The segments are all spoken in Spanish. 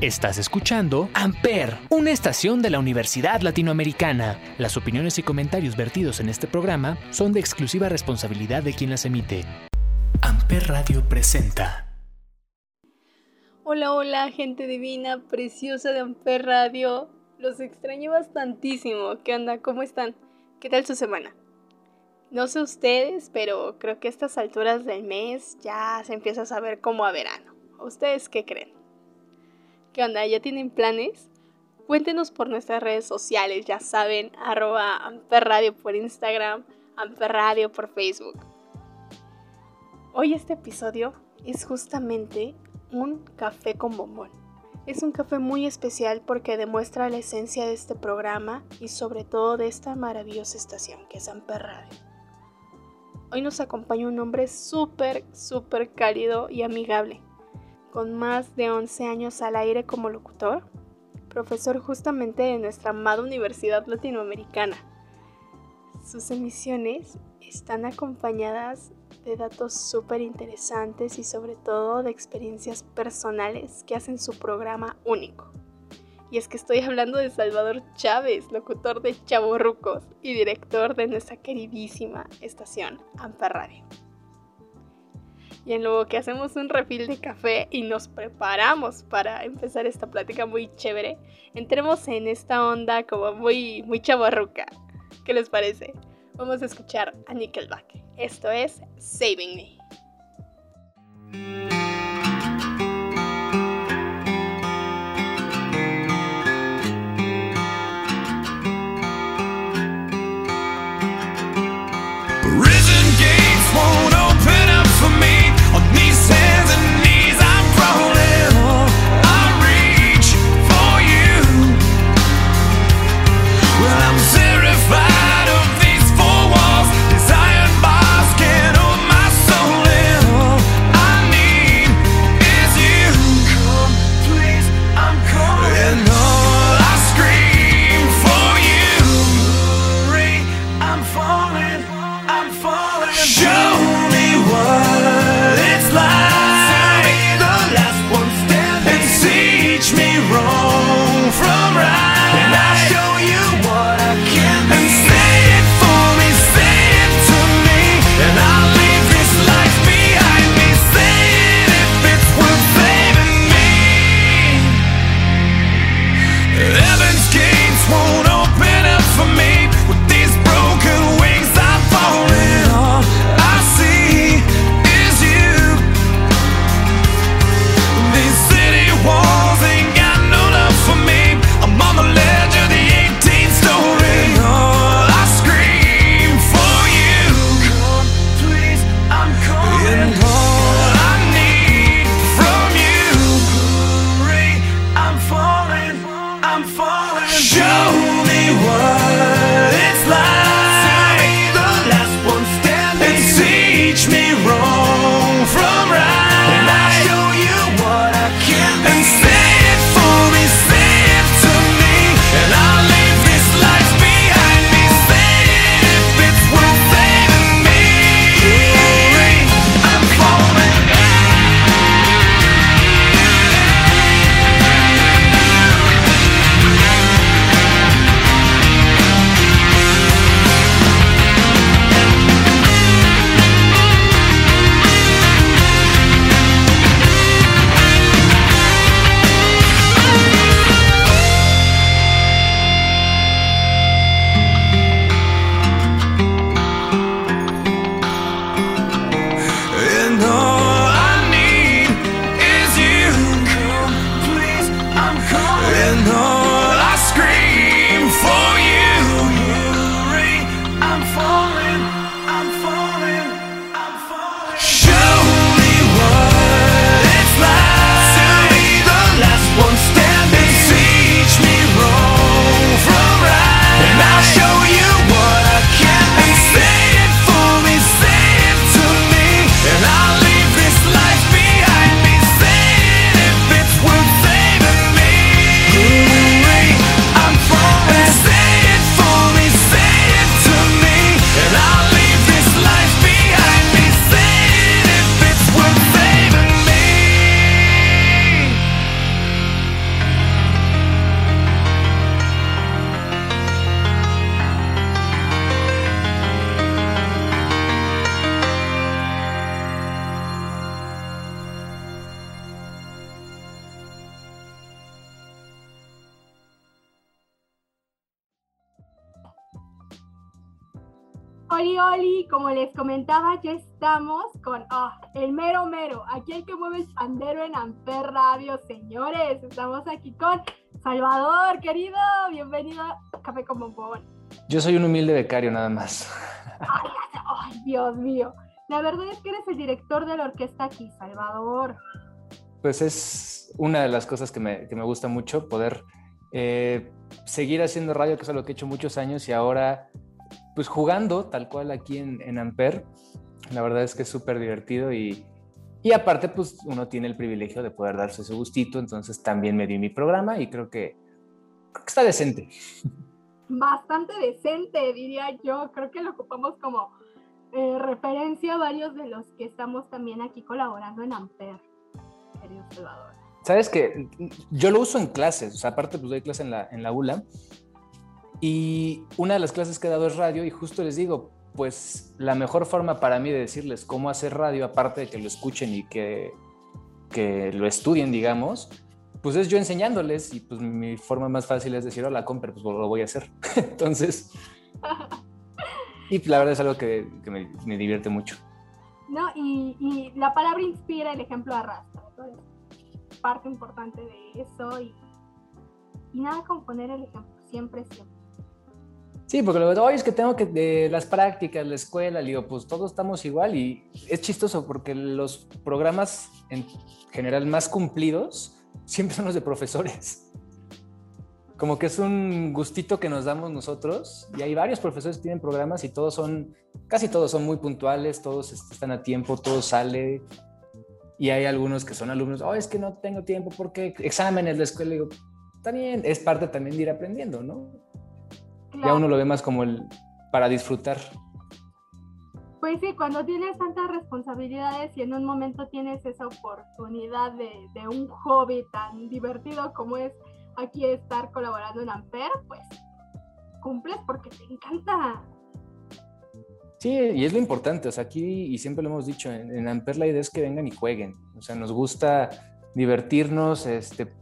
Estás escuchando Amper, una estación de la Universidad Latinoamericana. Las opiniones y comentarios vertidos en este programa son de exclusiva responsabilidad de quien las emite. Amper Radio presenta. Hola, hola, gente divina, preciosa de Amper Radio. Los extraño bastantísimo. ¿Qué onda? ¿Cómo están? ¿Qué tal su semana? No sé ustedes, pero creo que a estas alturas del mes ya se empieza a saber como a verano. ¿Ustedes qué creen? ¿Qué onda? ¿Ya tienen planes? Cuéntenos por nuestras redes sociales, ya saben, arroba amperradio por Instagram, amperradio por Facebook. Hoy este episodio es justamente un café con bombón. Es un café muy especial porque demuestra la esencia de este programa y sobre todo de esta maravillosa estación que es Amper Radio. Hoy nos acompaña un hombre súper, súper cálido y amigable con más de 11 años al aire como locutor, profesor justamente de nuestra amada Universidad Latinoamericana. Sus emisiones están acompañadas de datos súper interesantes y sobre todo de experiencias personales que hacen su programa único. Y es que estoy hablando de Salvador Chávez, locutor de Chaborrucos y director de nuestra queridísima estación Radio y en luego que hacemos un refil de café y nos preparamos para empezar esta plática muy chévere, entremos en esta onda como muy, muy chavarruca. ¿Qué les parece? Vamos a escuchar a Nickelback. Esto es Saving Me. Comentaba, ya estamos con oh, el mero mero, aquí el que mueve el pandero en Amper Radio, señores. Estamos aquí con Salvador, querido, bienvenido a Café con Bombón. Yo soy un humilde becario nada más. Ay, ay, Dios mío. La verdad es que eres el director de la orquesta aquí, Salvador. Pues es una de las cosas que me, que me gusta mucho, poder eh, seguir haciendo radio, que es algo que he hecho muchos años y ahora pues jugando tal cual aquí en, en Amper, la verdad es que es súper divertido y, y aparte pues uno tiene el privilegio de poder darse su gustito, entonces también me di mi programa y creo que, creo que está decente. Bastante decente, diría yo, creo que lo ocupamos como eh, referencia a varios de los que estamos también aquí colaborando en Amper, querido Salvador. Sabes que yo lo uso en clases, o sea, aparte pues doy clase en la, en la ULA y una de las clases que he dado es radio y justo les digo, pues la mejor forma para mí de decirles cómo hacer radio, aparte de que lo escuchen y que, que lo estudien, digamos, pues es yo enseñándoles y pues mi forma más fácil es decir, hola, compre, pues lo voy a hacer. Entonces, y la verdad es algo que, me, divierte mucho. No, y, la palabra inspira, el ejemplo arrastra. Parte importante de eso y, y nada como poner el ejemplo, siempre, siempre. Sí, porque luego, oye, es que tengo que, de las prácticas, la escuela, digo, pues todos estamos igual y es chistoso porque los programas en general más cumplidos siempre son los de profesores. Como que es un gustito que nos damos nosotros y hay varios profesores que tienen programas y todos son, casi todos son muy puntuales, todos están a tiempo, todo sale. Y hay algunos que son alumnos, oh, es que no tengo tiempo porque exámenes de la escuela. digo, está bien, es parte también de ir aprendiendo, ¿no? Claro. Ya uno lo ve más como el para disfrutar. Pues sí, cuando tienes tantas responsabilidades y en un momento tienes esa oportunidad de, de, un hobby tan divertido como es aquí estar colaborando en Amper, pues cumples porque te encanta. Sí, y es lo importante, o sea, aquí, y siempre lo hemos dicho, en, en Amper la idea es que vengan y jueguen, o sea, nos gusta divertirnos, este,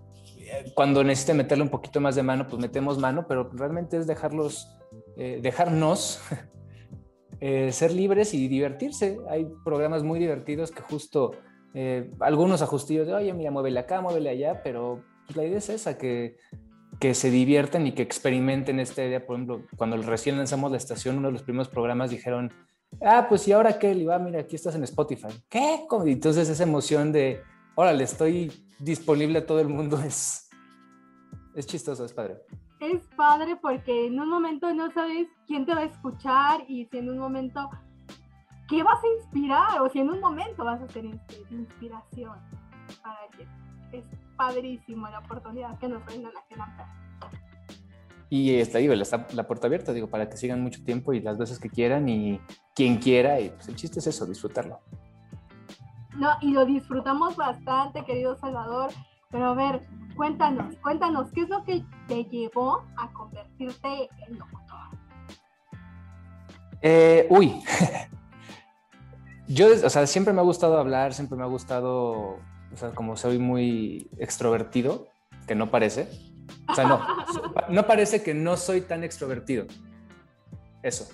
cuando necesite meterle un poquito más de mano, pues metemos mano, pero realmente es dejarlos, eh, dejarnos eh, ser libres y divertirse. Hay programas muy divertidos que justo eh, algunos ajustillos de, oye, mira, muévele acá, muévele allá, pero pues, la idea es esa, que, que se diviertan y que experimenten esta idea. Por ejemplo, cuando recién lanzamos la estación, uno de los primeros programas dijeron, ah, pues ¿y ahora qué? Y va, mira, aquí estás en Spotify. ¿Qué? Y entonces esa emoción de, órale, estoy disponible a todo el mundo es, es chistoso, es padre. Es padre porque en un momento no sabes quién te va a escuchar y si en un momento qué vas a inspirar o si en un momento vas a ser inspiración para alguien. Es padrísimo la oportunidad que nos brindan aquí en y está ahí, está la puerta abierta, digo, para que sigan mucho tiempo y las veces que quieran y quien quiera, y pues el chiste es eso, disfrutarlo. No, y lo disfrutamos bastante, querido Salvador. Pero a ver, cuéntanos, cuéntanos, ¿qué es lo que te llevó a convertirte en locutor? Eh, uy, yo, o sea, siempre me ha gustado hablar, siempre me ha gustado, o sea, como soy muy extrovertido, que no parece. O sea, no, no parece que no soy tan extrovertido. Eso.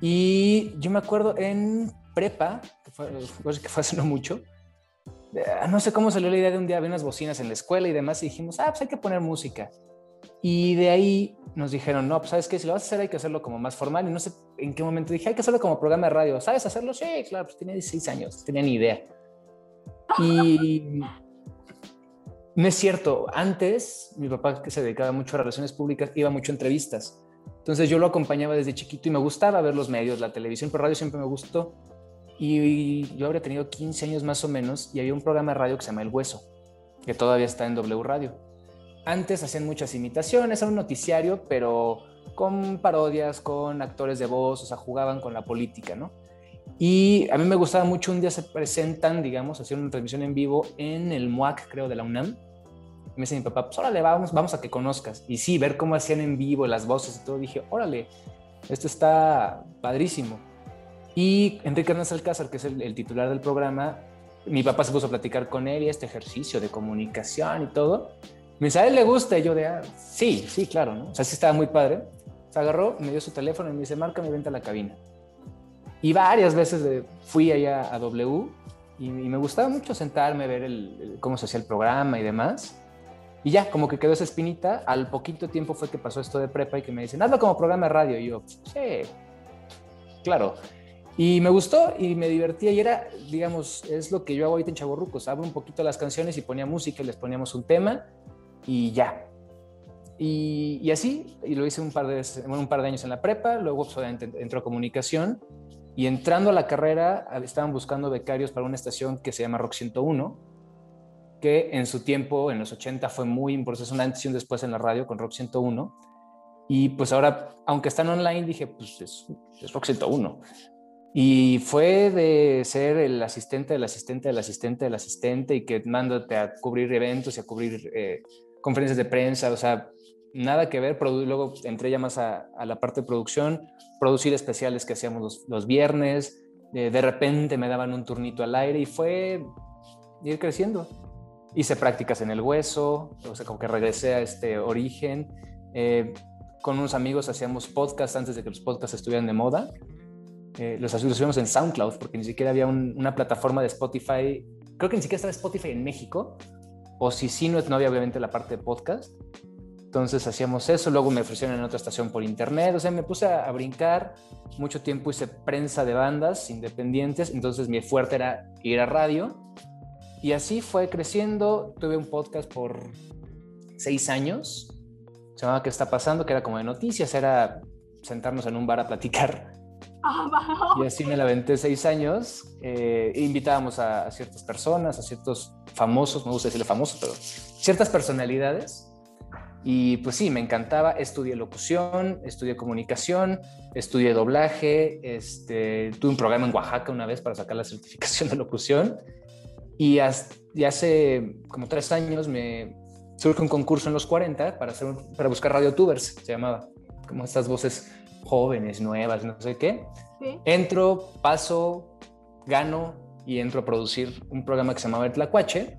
Y yo me acuerdo en prepa, que fue, que fue hace no mucho, no sé cómo salió la idea de un día había unas bocinas en la escuela y demás y dijimos, ah, pues hay que poner música. Y de ahí nos dijeron, no, pues sabes qué, si lo vas a hacer hay que hacerlo como más formal y no sé en qué momento dije, hay que hacerlo como programa de radio. ¿Sabes hacerlo? Sí, claro, pues tenía 16 años, tenía ni idea. Y no es cierto, antes mi papá que se dedicaba mucho a relaciones públicas iba mucho a entrevistas. Entonces yo lo acompañaba desde chiquito y me gustaba ver los medios, la televisión, pero radio siempre me gustó. Y yo habría tenido 15 años más o menos y había un programa de radio que se llama El Hueso, que todavía está en W Radio. Antes hacían muchas imitaciones, era un noticiario, pero con parodias, con actores de voz, o sea, jugaban con la política, ¿no? Y a mí me gustaba mucho, un día se presentan, digamos, hacer una transmisión en vivo en el MUAC, creo, de la UNAM. Y me dice mi papá, pues órale, vamos, vamos a que conozcas. Y sí, ver cómo hacían en vivo las voces y todo, dije, órale, esto está padrísimo. Y Enrique Hernández Alcázar, que es el, el, titular del programa, mi papá se puso a platicar con él y este ejercicio de comunicación y todo. Me dice, ¿a él le gusta? Y yo de, ah, sí, sí, claro, ¿no? O sea, sí estaba muy padre. Se agarró, me dio su teléfono y me dice, márcame, vente a la cabina. Y varias veces fui allá a W y, me gustaba mucho sentarme, ver el, cómo se hacía el programa y demás. Y ya, como que quedó esa espinita. Al poquito tiempo fue que pasó esto de prepa y que me dicen, hazlo como programa de radio. Y yo, sí, claro. Y me gustó y me divertía y era, digamos, es lo que yo hago ahorita en Chaborrucos. Abro un poquito las canciones y ponía música les poníamos un tema y ya. Y, así, y lo hice un par, de, un par de años en la prepa, luego pues, obviamente entró a comunicación y entrando a la carrera estaban buscando becarios para una estación que se llama Rock 101, que en su tiempo, en los 80, fue muy importante, una antes y un después en la radio con Rock 101. Y pues ahora, aunque están online, dije, pues es, es Rock 101. Y fue de ser el asistente del asistente del asistente del asistente y que mándate a cubrir eventos y a cubrir eh, conferencias de prensa, o sea, nada que ver. Luego entré ya más a, la parte de producción, producir especiales que hacíamos los, viernes. Eh, de repente me daban un turnito al aire y fue ir creciendo. Hice prácticas en el hueso, o sea, como que regresé a este origen. Eh, con unos amigos hacíamos podcasts antes de que los podcasts estuvieran de moda eh, los subimos en SoundCloud, porque ni siquiera había una plataforma de Spotify, creo que ni siquiera estaba Spotify en México, o si sí, no, no había obviamente la parte de podcast. Entonces hacíamos eso, luego me ofrecieron en otra estación por internet, o sea, me puse a, brincar, mucho tiempo hice prensa de bandas independientes, entonces mi fuerte era ir a radio, y así fue creciendo, tuve un podcast por seis años, se llamaba ¿Qué está pasando? que era como de noticias, era sentarnos en un bar a platicar Ah, y así me la aventé seis años. Eh, invitábamos a, ciertas personas, a ciertos famosos, me gusta decirle famosos, pero ciertas personalidades. Y pues sí, me encantaba. Estudié locución, estudié comunicación, estudié doblaje. Este, tuve un programa en Oaxaca una vez para sacar la certificación de locución. Y, hace como tres años me surge un concurso en los 40 para, hacer para buscar radiotubers, se llamaba. Como estas voces jóvenes, nuevas, no sé qué. Entro, paso, gano y entro a producir un programa que se llamaba El Tlacuache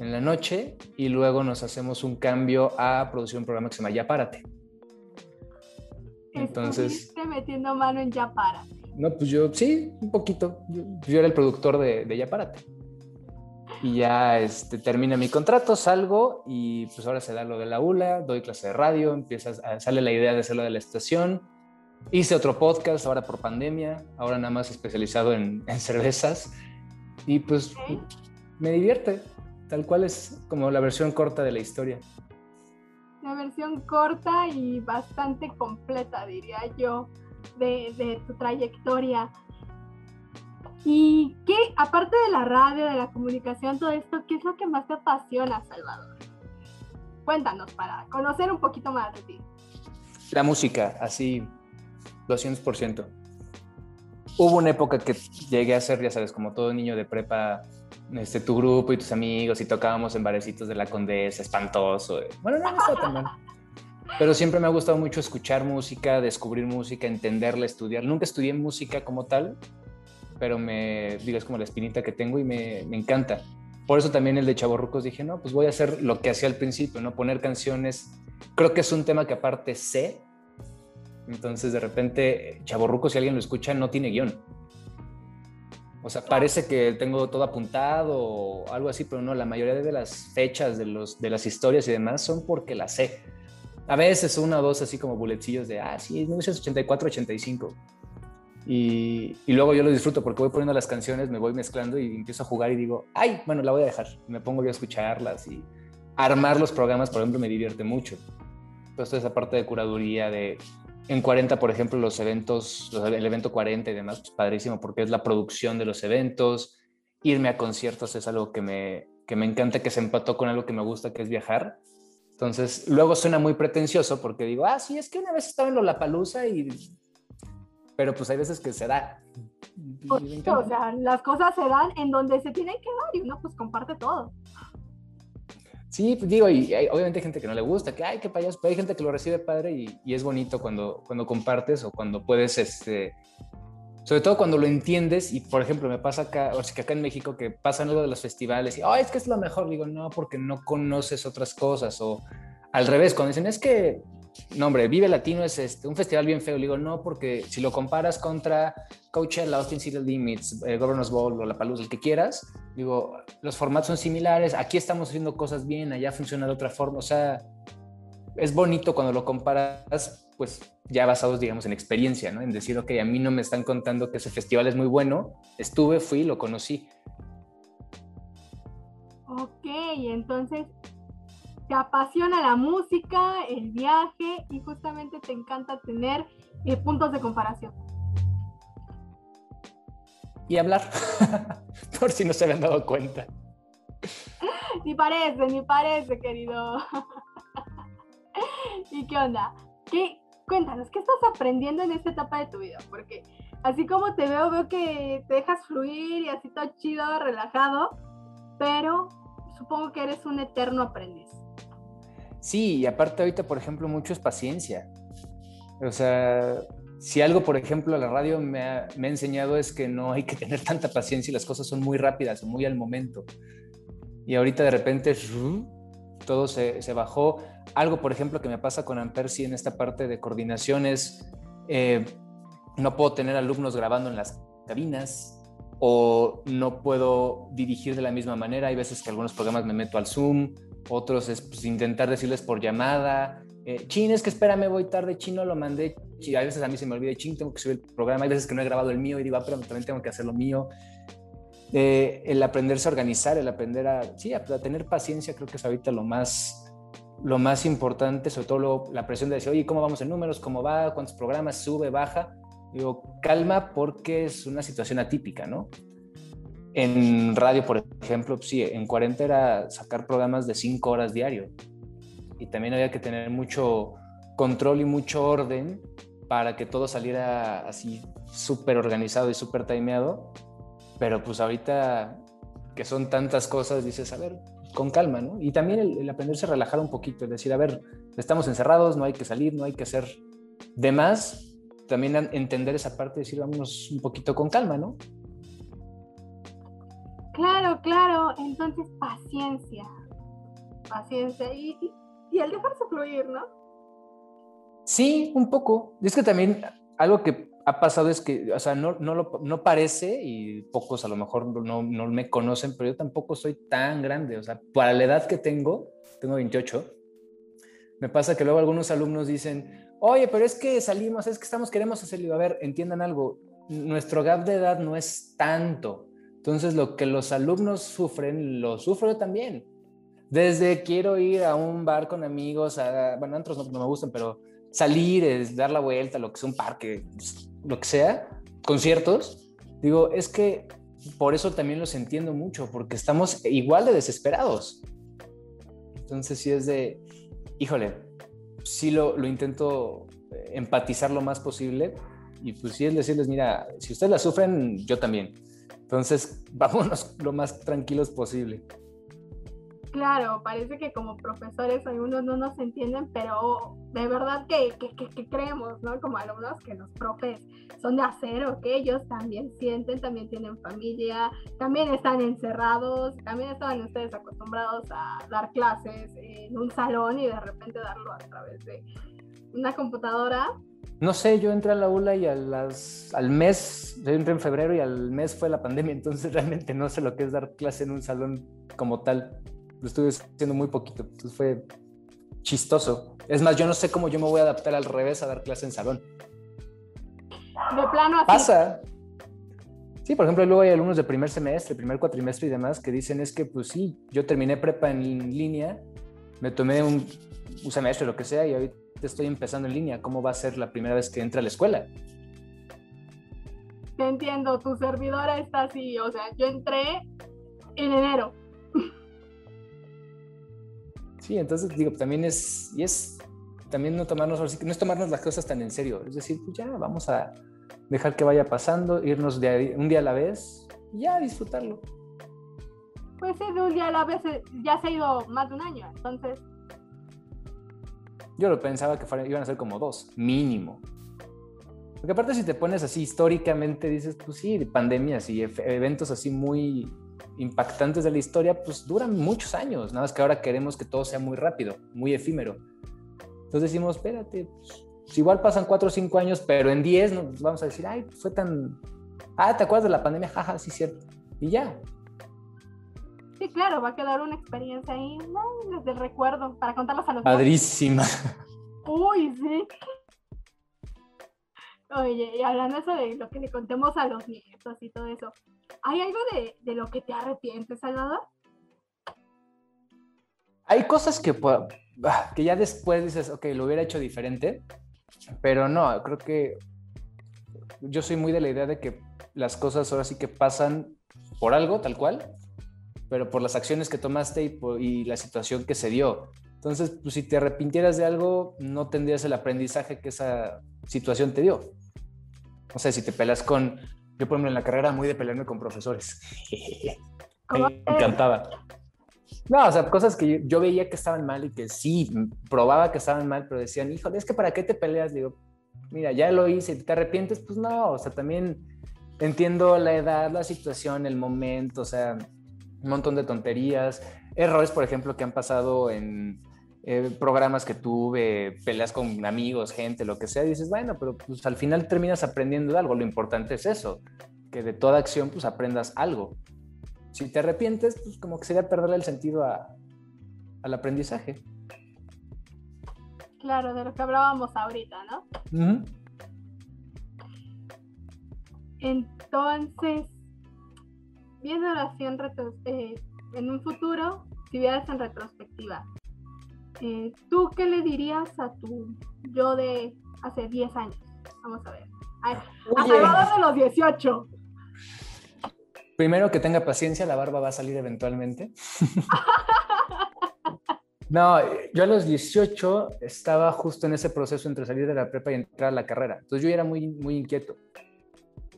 en la noche y luego nos hacemos un cambio a producir un programa que se llama Ya Párate. Entonces... metiendo mano en Ya Párate. No, pues yo sí, un poquito. Yo, era el productor de, de Ya Párate y ya este, termina mi contrato, salgo y pues ahora se da lo de la ULA, doy clase de radio, empieza, sale la idea de hacerlo de la estación. Hice otro podcast ahora por pandemia, ahora nada más especializado en, cervezas y pues me divierte, tal cual es como la versión corta de la historia. La versión corta y bastante completa, diría yo, de, de tu trayectoria. ¿Y qué, aparte de la radio, de la comunicación, todo esto, qué es lo que más te apasiona, Salvador? Cuéntanos para conocer un poquito más de ti. La música, así, 200%. Hubo una época que llegué a ser, ya sabes, como todo niño de prepa, este, tu grupo y tus amigos y tocábamos en barecitos de la Condesa, espantoso. Bueno, no, no tan mal. Pero siempre me ha gustado mucho escuchar música, descubrir música, entenderla, estudiar. Nunca estudié música como tal, pero me, digo, es como la espinita que tengo y me, me encanta. Por eso también el de Chaborrucos dije, no, pues voy a hacer lo que hacía al principio, ¿no? Poner canciones. Creo que es un tema que aparte sé. Entonces, de repente, Chaborrucos, si alguien lo escucha, no tiene guion. O sea, parece que tengo todo apuntado o algo así, pero no, la mayoría de las fechas de, los, de las historias y demás son porque las sé. A veces una o dos así como bulecillos de, ah, sí, 1984, 85. Y, luego yo lo disfruto porque voy poniendo las canciones, me voy mezclando y empiezo a jugar y digo, ay, bueno, la voy a dejar. Me pongo yo a escucharlas y armar los programas, por ejemplo, me divierte mucho. Entonces, esa parte de curaduría, de en 40, por ejemplo, los eventos, el evento 40 y demás, pues padrísimo porque es la producción de los eventos. Irme a conciertos es algo que me, que me encanta, que se empató con algo que me gusta, que es viajar. Entonces, luego suena muy pretencioso porque digo, ah, sí, es que una vez estaba en Lollapalooza y pero pues hay veces que se da. o sea, las cosas se dan en donde se tienen que dar y uno pues comparte todo. Sí, pues, digo, y obviamente hay gente que no le gusta, que hay que payaso, pero hay gente que lo recibe padre y, y, es bonito cuando, cuando compartes o cuando puedes, este, sobre todo cuando lo entiendes y por ejemplo me pasa acá, o sea, que acá en México que pasan algo de los festivales y, oh, es que es lo mejor, digo, no, porque no conoces otras cosas o al revés, cuando dicen, es que no hombre, Vive Latino es este, un festival bien feo. Le digo, no, porque si lo comparas contra Coachella, Austin City Limits, eh, Governor's Ball o La Paluz, el que quieras, digo, los formatos son similares, aquí estamos haciendo cosas bien, allá funciona de otra forma, o sea, es bonito cuando lo comparas, pues ya basados, digamos, en experiencia, ¿no? En decir, ok, a mí no me están contando que ese festival es muy bueno, estuve, fui, lo conocí. Ok, entonces te apasiona la música, el viaje y justamente te encanta tener eh, puntos de comparación. Y hablar, por si no se habían dado cuenta. ni parece, ni parece, querido. ¿Y qué onda? ¿Qué, cuéntanos, ¿qué estás aprendiendo en esta etapa de tu vida? Porque así como te veo, veo que te dejas fluir y así todo chido, relajado, pero supongo que eres un eterno aprendiz. Sí, y aparte ahorita, por ejemplo, mucho es paciencia. O sea, si algo, por ejemplo, la radio me ha, enseñado es que no hay que tener tanta paciencia y las cosas son muy rápidas, muy al momento. Y ahorita de repente todo se, se bajó. Algo, por ejemplo, que me pasa con Ampersi en esta parte de coordinación es, eh, no puedo tener alumnos grabando en las cabinas o no puedo dirigir de la misma manera. Hay veces que algunos programas me meto al Zoom, otros es pues, intentar decirles por llamada. Eh, chin, es que espérame, voy tarde, chino, lo mandé. A veces a mí se me olvida, chin, tengo que subir el programa. Hay veces que no he grabado el mío y digo, ah, pero también tengo que hacer lo mío. Eh, el aprenderse a organizar, el aprender a, sí, a, tener paciencia, creo que es ahorita lo más, lo más importante, sobre todo la presión de decir, oye, ¿cómo vamos en números? ¿Cómo va? ¿Cuántos programas? ¿Sube? ¿Baja? Digo, calma porque es una situación atípica, ¿no? En radio, por ejemplo, sí, en 40 era sacar programas de 5 horas diario. Y también había que tener mucho control y mucho orden para que todo saliera así súper organizado y súper timeado pero pues ahorita que son tantas cosas, dices, a ver, con calma, ¿no? Y también el, aprenderse a relajar un poquito, es decir, a ver, estamos encerrados, no hay que salir, no hay que hacer de más, también entender esa parte, decir, vámonos un poquito con calma, ¿no? Claro, claro, entonces paciencia, paciencia y, y el dejarse fluir, ¿no? Sí, un poco. Es que también algo que ha pasado es que, o sea, no, no, lo, no parece y pocos a lo mejor no, no, me conocen, pero yo tampoco soy tan grande. O sea, para la edad que tengo, tengo 28, me pasa que luego algunos alumnos dicen, oye, pero es que salimos, es que estamos, queremos hacerlo. A ver, entiendan algo, nuestro gap de edad no es tanto. Entonces, lo que los alumnos sufren, lo sufro yo también. Desde quiero ir a un bar con amigos, a, bueno, otros no, no me gustan, pero salir, es dar la vuelta, lo que sea un parque, lo que sea, conciertos, digo, es que por eso también los entiendo mucho, porque estamos igual de desesperados. Entonces sí es de, híjole, sí lo, lo intento eh, empatizar lo más posible y pues sí es decirles, mira, si ustedes la sufren, yo también. Entonces, vámonos lo más tranquilos posible. Claro, parece que como profesores algunos no nos entienden, pero de verdad que, que, creemos, ¿no? Como alumnos que los profes son de acero, que ellos también sienten, también tienen familia, también están encerrados, también estaban ustedes acostumbrados a dar clases en un salón y de repente darlo a través de una computadora. No sé, yo entré a la ULA y a las, al mes, yo entré en febrero y al mes fue la pandemia, entonces realmente no sé lo que es dar clase en un salón como tal lo estuve haciendo muy poquito, entonces fue chistoso. Es más, yo no sé cómo yo me voy a adaptar al revés a dar clase en salón. De plano así. Pasa. Sí, por ejemplo, luego hay alumnos de primer semestre, primer cuatrimestre y demás que dicen es que, pues sí, yo terminé prepa en línea, me tomé un, un semestre, lo que sea, y ahorita estoy empezando en línea. ¿Cómo va a ser la primera vez que entre a la escuela? Te entiendo, tu servidora está así, o sea, yo entré en enero Sí, entonces digo, también es, y es también no tomarnos, no es tomarnos las cosas tan en serio, es decir, pues ya vamos a dejar que vaya pasando, irnos de un día a la vez y ya disfrutarlo. Pues sí, de un día a la vez eh, ya se ha ido más de un año, entonces. Yo lo pensaba que iban a ser como dos, mínimo. Porque aparte si te pones así históricamente, dices, pues sí, pandemias y eventos así muy impactantes de la historia, pues duran muchos años, nada más que ahora queremos que todo sea muy rápido, muy efímero. Entonces decimos, espérate, pues, igual pasan cuatro o cinco años, pero en diez nos vamos a decir, ay, fue tan... Ah, ¿te acuerdas de la pandemia? Jaja, sí, cierto. Y ya. Sí, claro, va a quedar una experiencia ahí, ¿no? desde el recuerdo, para contarlos a los Padrísima. Uy, sí. Oye, y hablando eso de lo que le contemos a los nietos y todo eso, ¿hay algo de, de lo que te arrepientes, Salvador? Hay cosas que, ah, que ya después dices, ok, lo hubiera hecho diferente, pero no, creo que yo soy muy de la idea de que las cosas ahora sí que pasan por algo, tal cual, pero por las acciones que tomaste y, y la situación que se dio. Entonces, pues si te arrepintieras de algo, no tendrías el aprendizaje que esa situación te dio. O sea, si te pelas con, yo por ejemplo en la carrera muy de pelearme con profesores. Me encantaba. No, o sea, cosas que yo, veía que estaban mal y que sí, probaba que estaban mal, pero decían, híjole, es que para qué te peleas, digo, mira, ya lo hice, ¿te arrepientes? Pues no, o sea, también entiendo la edad, la situación, el momento, o sea, un montón de tonterías, errores, por ejemplo, que han pasado en, eh, programas que tuve, peleas con amigos, gente, lo que sea, dices, bueno, pero pues al final terminas aprendiendo algo. Lo importante es eso, que de toda acción pues aprendas algo. Si te arrepientes, pues como que sería perderle el sentido al aprendizaje. Claro, de lo que hablábamos ahorita, ¿no? Entonces, viendo así en, eh, en un futuro, si vieras en retrospectiva, eh, ¿tú qué le dirías a tu yo de hace 10 años? Vamos a ver. A, de los 18. Primero que tenga paciencia, la barba va a salir eventualmente. no, yo a los 18 estaba justo en ese proceso entre salir de la prepa y entrar a la carrera. Entonces yo era muy, muy inquieto.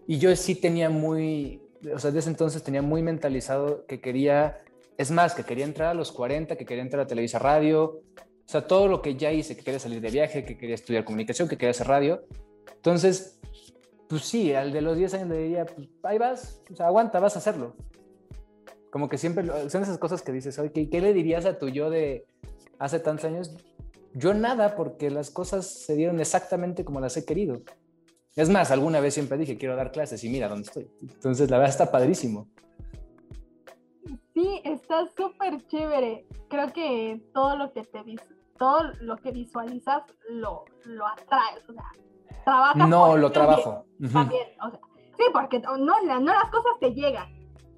Y yo sí tenía muy, o sea, desde entonces tenía muy mentalizado que quería es más, que quería entrar a los 40, que quería entrar a Televisa Radio, o sea, todo lo que ya hice, que quería salir de viaje, que quería estudiar comunicación, que quería hacer radio. Entonces, pues sí, al de los 10 años le diría, pues ahí vas, o sea, aguanta, vas a hacerlo. Como que siempre son esas cosas que dices, oye, ¿qué, le dirías a tu yo de hace tantos años? Yo nada, porque las cosas se dieron exactamente como las he querido. Es más, alguna vez siempre dije, quiero dar clases y mira dónde estoy. Entonces, la verdad está padrísimo. Sí, está súper chévere. Creo que todo lo que te todo lo que visualizas lo, lo atraes, o sea, trabajas. No, lo trabajo. También, o sea, sí, porque no, no las cosas te llegan,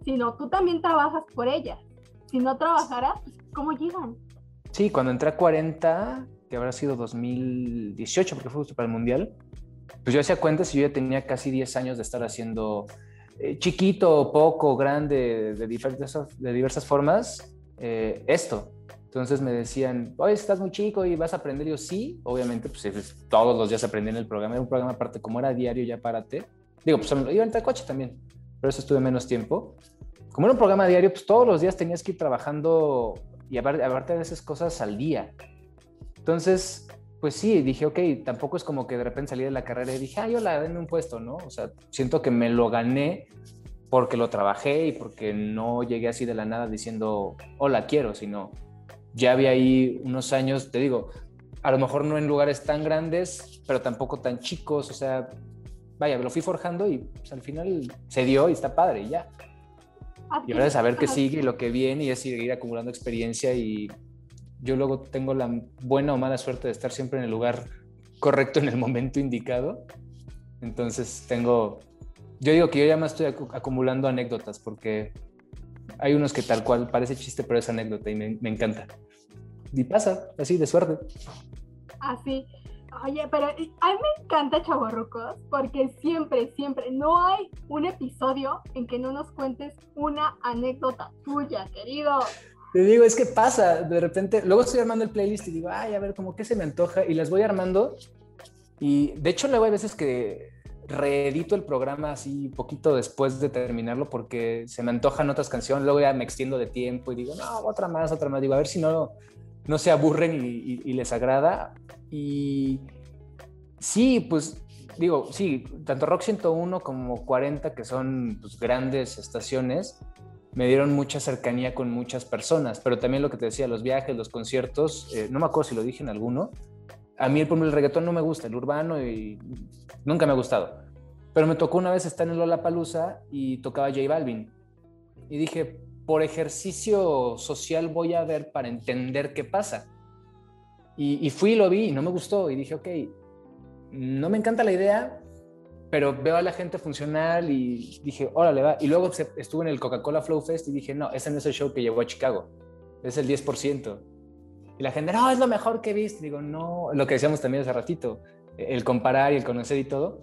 sino tú también trabajas por ellas. Si no trabajaras, pues, ¿cómo llegan? Sí, cuando entré a 40, que habrá sido 2018, porque fue justo para el Mundial, pues yo hacía cuentas y yo ya tenía casi 10 años de estar haciendo eh, chiquito, poco, grande, de diversas, de diversas formas, eh, esto. Entonces me decían, oye, estás muy chico y vas a aprender. yo, sí, obviamente, pues todos los días aprendí en el programa. Era un programa aparte, como era diario, ya párate. Digo, pues iba en coche también, pero eso estuve menos tiempo. Como era un programa diario, pues todos los días tenías que ir trabajando y aparte a veces cosas al día. Entonces, pues sí, dije, ok, tampoco es como que de repente salí de la carrera y dije, ah, yo la denme un puesto, ¿no? O sea, siento que me lo gané porque lo trabajé y porque no llegué así de la nada diciendo, hola, quiero, sino ya había ahí unos años, te digo, a lo mejor no en lugares tan grandes, pero tampoco tan chicos, o sea, vaya, lo fui forjando y pues, al final se dio y está padre y ya. Y ahora saber qué sigue y lo que viene y es seguir acumulando experiencia y yo luego tengo la buena o mala suerte de estar siempre en el lugar correcto en el momento indicado. Entonces tengo, yo digo que yo ya más estoy acumulando anécdotas porque hay unos que tal cual parece chiste, pero es anécdota y me, encanta. Y pasa, así de suerte. Así. Oye, pero a mí me encanta Chaborrucos porque siempre, siempre, no hay un episodio en que no nos cuentes una anécdota tuya, querido. Te digo, es que pasa, de repente, luego estoy armando el playlist y digo, ay, a ver, como que se me antoja y las voy armando. Y de hecho, luego hay veces que reedito el programa así poquito después de terminarlo porque se me antojan otras canciones, luego ya me extiendo de tiempo y digo, no, otra más, otra más, digo, a ver si no, no se aburren y, les agrada. Y sí, pues digo, sí, tanto Rock 101 como 40, que son pues, grandes estaciones, me dieron mucha cercanía con muchas personas, pero también lo que te decía, los viajes, los conciertos, eh, no me acuerdo si lo dije en alguno, a mí el, el reggaetón no me gusta, el urbano, y nunca me ha gustado. Pero me tocó una vez estar en Lollapalooza y tocaba J Balvin. Y dije, por ejercicio social voy a ver para entender qué pasa. Y, fui y lo vi y no me gustó. Y dije, ok, no me encanta la idea, pero veo a la gente funcional y dije, órale, va. Y luego estuve en el Coca-Cola Flow Fest y dije, no, ese no es el show que llevó a Chicago, es el 10%. Y la gente, no, es lo mejor que he visto. Digo, no, lo que decíamos también hace ratito, el comparar y el conocer y todo.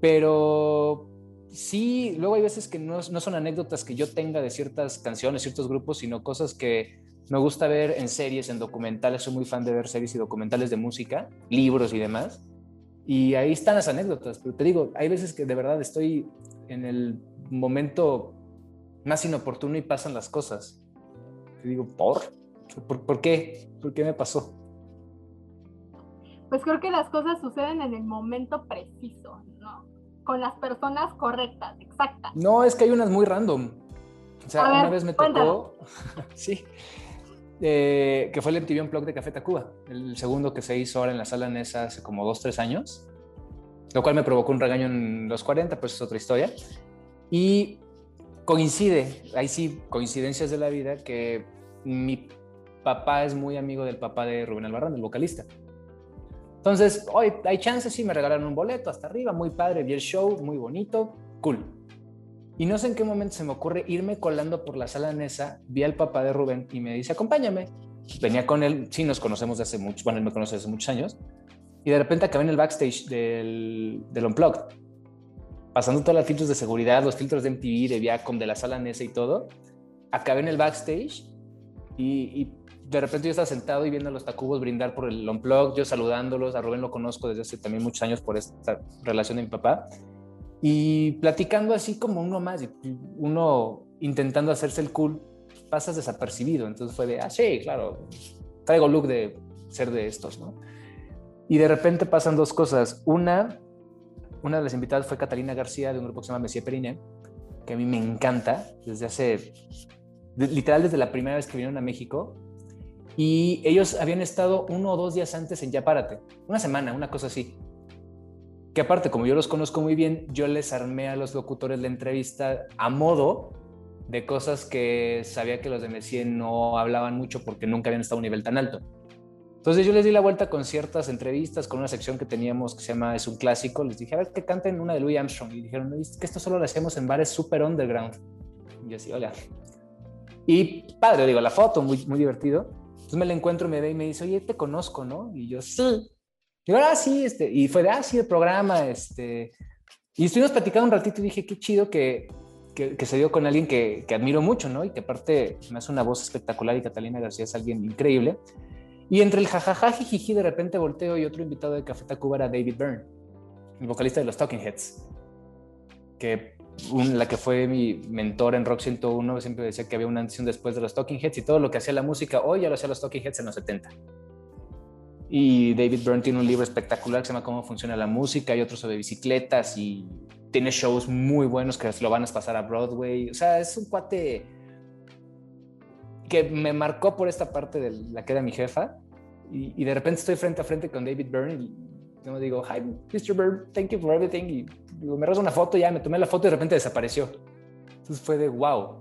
Pero sí, luego hay veces que no, no son anécdotas que yo tenga de ciertas canciones, ciertos grupos, sino cosas que me gusta ver en series, en documentales. Soy muy fan de ver series y documentales de música, libros y demás. Y ahí están las anécdotas. Pero te digo, hay veces que de verdad estoy en el momento más inoportuno y pasan las cosas. Te digo, ¿por? ¿Por, qué? ¿Por qué me pasó? Pues creo que las cosas suceden en el momento preciso, ¿no? Con las personas correctas, exactas. No, es que hay unas muy random. O sea, una vez me tocó, sí, eh, que fue el MTV Unplugged de Café Tacuba, el segundo que se hizo ahora en la sala Nesa hace como dos, tres años, lo cual me provocó un regaño en los 40, pues es otra historia. Y coincide, ahí sí, coincidencias de la vida, que mi papá es muy amigo del papá de Rubén Albarrán, el vocalista. Entonces, hoy hay chances, sí, me regalaron un boleto hasta arriba, muy padre, vi el show, muy bonito, cool. Y no sé en qué momento se me ocurre irme colando por la sala Nesa, vi al papá de Rubén y me dice, acompáñame. Venía con él, sí, nos conocemos de hace mucho, bueno, él me conoce hace muchos años. Y de repente acabé en el backstage del, del Unplugged, pasando todos los filtros de seguridad, los filtros de MTV, de Viacom, de la sala Nesa y todo. Acabé en el backstage y, y de repente yo estaba sentado y viendo a los Tacubos brindar por el Unplugged, yo saludándolos, a Rubén lo conozco desde hace también muchos años por esta relación de mi papá y platicando así como uno más, uno intentando hacerse el cool, pasas desapercibido. Entonces fue de, ah, sí, claro, traigo look de ser de estos, ¿no? Y de repente pasan dos cosas. Una, una de las invitadas fue Catalina García de un grupo que se llama Messier Periné, que a mí me encanta desde hace, literal desde la primera vez que vinieron a México. Y ellos habían estado uno o dos días antes en Ya Párate, una semana, una cosa así que aparte, como yo los conozco muy bien, yo les armé a los locutores la entrevista a modo de cosas que sabía que los de Messier no hablaban mucho porque nunca habían estado a un nivel tan alto. Entonces yo les di la vuelta con ciertas entrevistas, con una sección que teníamos que se llama Es un clásico. Les dije, a ver, que canten una de Louis Armstrong. Y dijeron, no, que esto solo lo hacemos en bares super underground. Y yo así, hola. Y padre, digo, la foto, muy, muy divertido. Entonces me la encuentro, me ve y me dice, oye, te conozco, ¿no? Y yo, sí. Ahora ah, sí, este, y fue de, ah, el programa, este, y estuvimos platicando un ratito y dije, qué chido que, que, se dio con alguien que, que, admiro mucho, ¿no? Y que aparte me hace una voz espectacular y Catalina García es alguien increíble. Y entre el jajaja, jiji, de repente volteo y otro invitado de Café Tacuba era David Byrne, el vocalista de los Talking Heads, que la que fue mi mentor en Rock 101 siempre decía que había una antes después de los Talking Heads y todo lo que hacía la música hoy ya lo hacía los Talking Heads en los 70. Y David Byrne tiene un libro espectacular que se llama Cómo funciona la música y otro sobre bicicletas y tiene shows muy buenos que lo van a pasar a Broadway. O sea, es un cuate que me marcó por esta parte de la que era mi jefa y, de repente estoy frente a frente con David Byrne y yo digo, hi, Mr. Byrne, thank you for everything. Y me rozo una foto, ya me tomé la foto y de repente desapareció. Entonces fue de wow.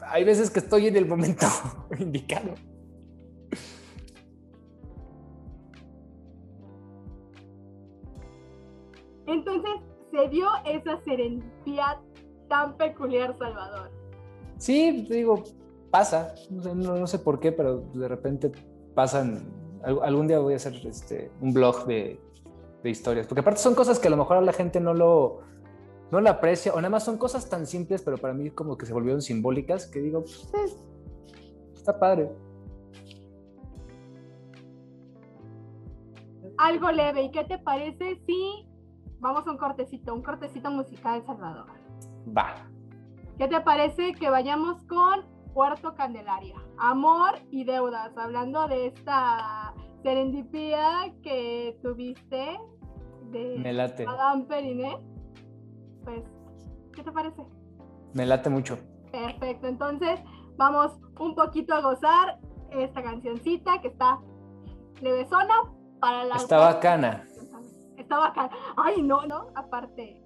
hay veces que estoy en el momento indicado. Entonces se dio esa serendipia tan peculiar, Salvador. Sí, digo, pasa, no, sé por qué, pero de repente pasan. Algún día voy a hacer este, un blog de, historias, porque aparte son cosas que a lo mejor a la gente no lo, no la aprecia, o nada más son cosas tan simples, pero para mí como que se volvieron simbólicas, que digo, pues, eh, está padre. Algo leve, ¿y qué te parece si Vamos a un cortecito, un cortecito musical, Salvador. Va. ¿Qué te parece que vayamos con Puerto Candelaria? Amor y deudas, hablando de esta serendipia que tuviste de Me late. Adam Periné. Pues, ¿qué te parece? Me late mucho. Perfecto, entonces vamos un poquito a gozar esta cancioncita que está levesona para la... Está bacana. Ay, no, no, aparte,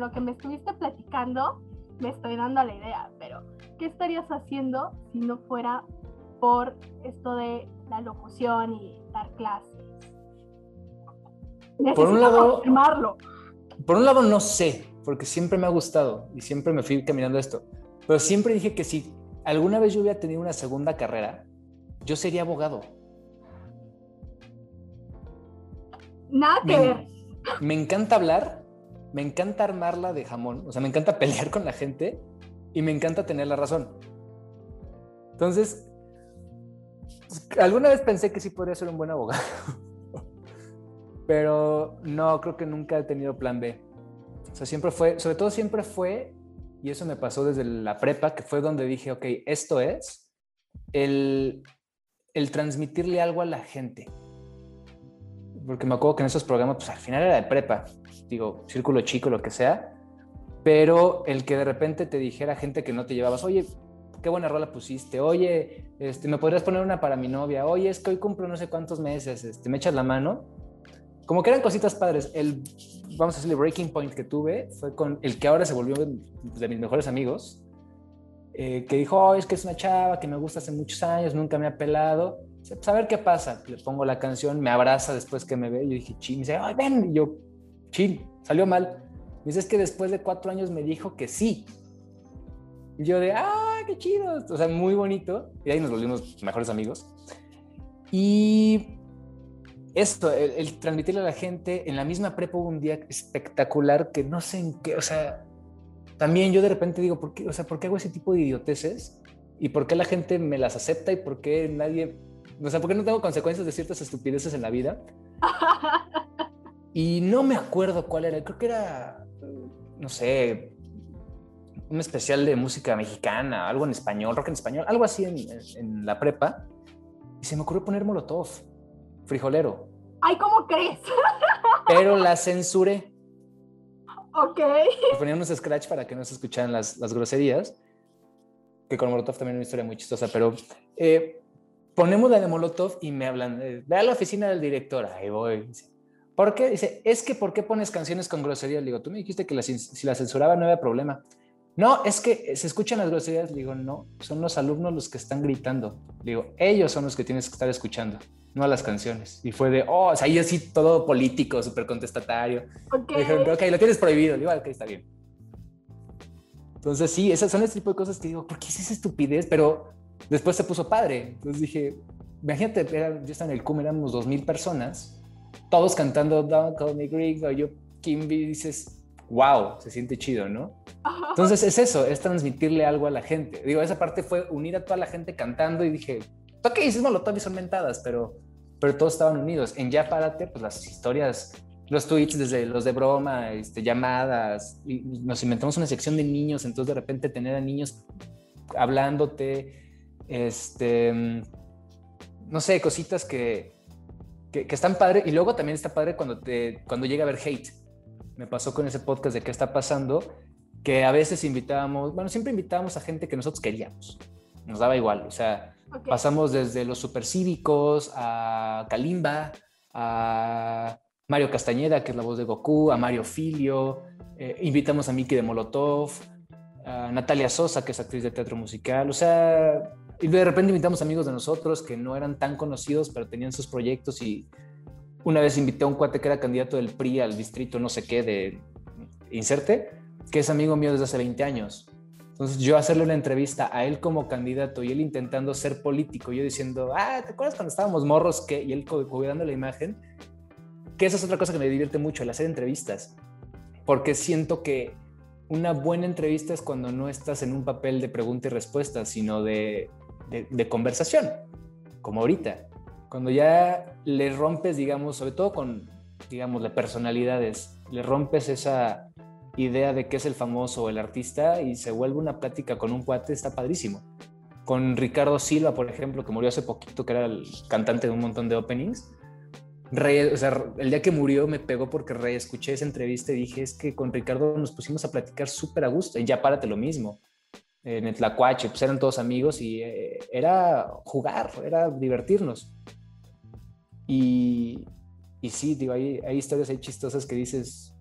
lo que me estuviste platicando, me estoy dando la idea, pero ¿qué estarías haciendo si no fuera por esto de la locución y dar clases? Por un lado, confirmarlo. Por un lado no sé, porque siempre me ha gustado y siempre me fui caminando esto, pero siempre dije que si alguna vez yo hubiera tenido una segunda carrera, yo sería abogado. Nada que ver. Me encanta hablar me encanta armarla de jamón, o sea, me encanta pelear con la gente y me encanta tener la razón. Entonces, alguna vez pensé que sí podría ser un buen abogado, pero no, creo que nunca he tenido plan B. O sea, siempre fue, sobre todo siempre fue, y eso me pasó desde la prepa, que fue donde dije, ok, esto es el, el transmitirle algo a la gente. Porque me acuerdo que en esos programas, pues al final era de prepa, digo, círculo chico, lo que sea, pero el que de repente te dijera gente que no te llevabas, oye, qué buena rola pusiste, oye, este, me podrías poner una para mi novia, oye, es que hoy cumplo no sé cuántos meses, este, me echas la mano. Como que eran cositas padres. El, vamos a decirle, breaking point que tuve fue con el que ahora se volvió de mis mejores amigos, eh, que dijo, oh, es que es una chava que me gusta hace muchos años, nunca me ha pelado. Pues a ver qué pasa. Le pongo la canción, me abraza después que me ve. Yo dije, chin, me dice, ay, ven. Y yo, chin, salió mal. Me dice, es que después de cuatro años me dijo que sí. Y yo de, ah, qué chido. O sea, muy bonito. Y ahí nos volvimos mejores amigos. Y esto, el, el transmitirle a la gente, en la misma prepa hubo un día espectacular que no sé en qué, o sea, también yo de repente digo, ¿por qué, o sea, ¿por qué hago ese tipo de idioteces? ¿Y por qué la gente me las acepta y por qué nadie, o sea, por qué no tengo consecuencias de ciertas estupideces en la vida? Y no me acuerdo cuál era, creo que era, no sé, un especial de música mexicana, algo en español, rock en español, algo así en, en la prepa. Y se me ocurrió poner Molotov, frijolero, Ay, ¿cómo crees? pero la censuré. ok. Le ponía unos scratch para que no se escucharan las, las groserías, que con Molotov también es una historia muy chistosa, pero eh, ponemos la de Molotov y me hablan, eh, ve a la oficina del director, ahí voy. ¿Por qué? Dice, es que ¿por qué pones canciones con groserías? Le digo, tú me dijiste que las si las censuraba no había problema. No, es que se escuchan las groserías. Le digo, no, son los alumnos los que están gritando. Le digo, ellos son los que tienes que estar escuchando, no a las canciones. Y fue de, oh, o sea, yo así todo político, súper contestatario. Ok. Me dijeron, ok, lo tienes prohibido. Le digo, "Ah, ok, está bien. Entonces, sí, esas son ese tipo de cosas que digo, ¿por qué es esa estupidez? Pero después se puso padre. Entonces dije, imagínate, era- yo estaba en el CUM, éramos dos mil personas, todos cantando Don't Call Me Gringo, yo, Kimby, dices, wow, se siente chido, ¿no? Entonces es eso, es transmitirle algo a la gente. Digo, esa parte fue unir a toda la gente cantando y dije, ok, hicimos Molotov y son mentadas, pero, pero todos estaban unidos. En Ya Párate, pues las historias, los tweets desde los de broma, este, llamadas, y nos inventamos una sección de niños, entonces de repente tener a niños hablándote, este, no sé, cositas que, que, que están padre. Y luego también está padre cuando, te, cuando llega a haber hate. Me pasó con ese podcast de qué está pasando, que a veces invitábamos, bueno, siempre invitábamos a gente que nosotros queríamos. Nos daba igual, o sea, pasamos desde los supercívicos a Kalimba, a Mario Castañeda, que es la voz de Goku, a Mario Filio, eh, invitamos a Miki de Molotov, a Natalia Sosa, que es actriz de teatro musical, o sea, y de repente invitamos amigos de nosotros que no eran tan conocidos, pero tenían sus proyectos y una vez invité a un cuate que era candidato del PRI al distrito no sé qué de Inserte, que es amigo mío desde hace 20 años. Entonces yo hacerle una entrevista a él como candidato y él intentando ser político, yo diciendo, ah, ¿te acuerdas cuando estábamos morros que? Y él cu- cuidando la imagen, que esa es otra cosa que me divierte mucho, el hacer entrevistas, porque siento que una buena entrevista es cuando no estás en un papel de pregunta y respuesta, sino de, de, conversación, como ahorita. Cuando ya le rompes, digamos, sobre todo con, digamos, de personalidades, le rompes esa idea de qué es el famoso o el artista y se vuelve una plática con un cuate, está padrísimo. Con Ricardo Silva, por ejemplo, que murió hace poquito, que era el cantante de un montón de openings. Re- sea, el día que murió me pegó porque reescuché esa entrevista y dije, es que con Ricardo nos pusimos a platicar súper a gusto. Y ya párate lo mismo. En el Tlacuache, pues eran todos amigos y eh, era jugar, era divertirnos. Y, y sí, digo, hay, hay historias ahí chistosas que dices,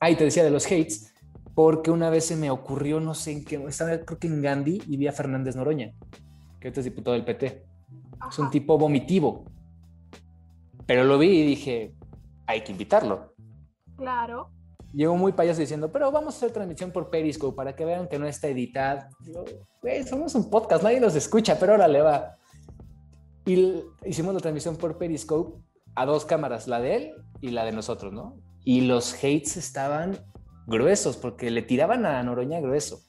ay, te decía de los hates, porque una vez se me ocurrió, no sé en qué, estaba creo que en Gandhi y vi a Fernández Noroña, que ahorita es diputado del PT. Es un Ajá. tipo vomitivo. Pero lo vi y dije, hay que invitarlo. Claro. Llegó muy payaso diciendo, pero vamos a hacer transmisión por Periscope para que vean que no está editado. Güey, somos un podcast, nadie nos escucha, pero ahora le va. Y hicimos la transmisión por Periscope a dos cámaras, la de él y la de nosotros, ¿no? y los hates estaban gruesos porque le tiraban a Noroña grueso.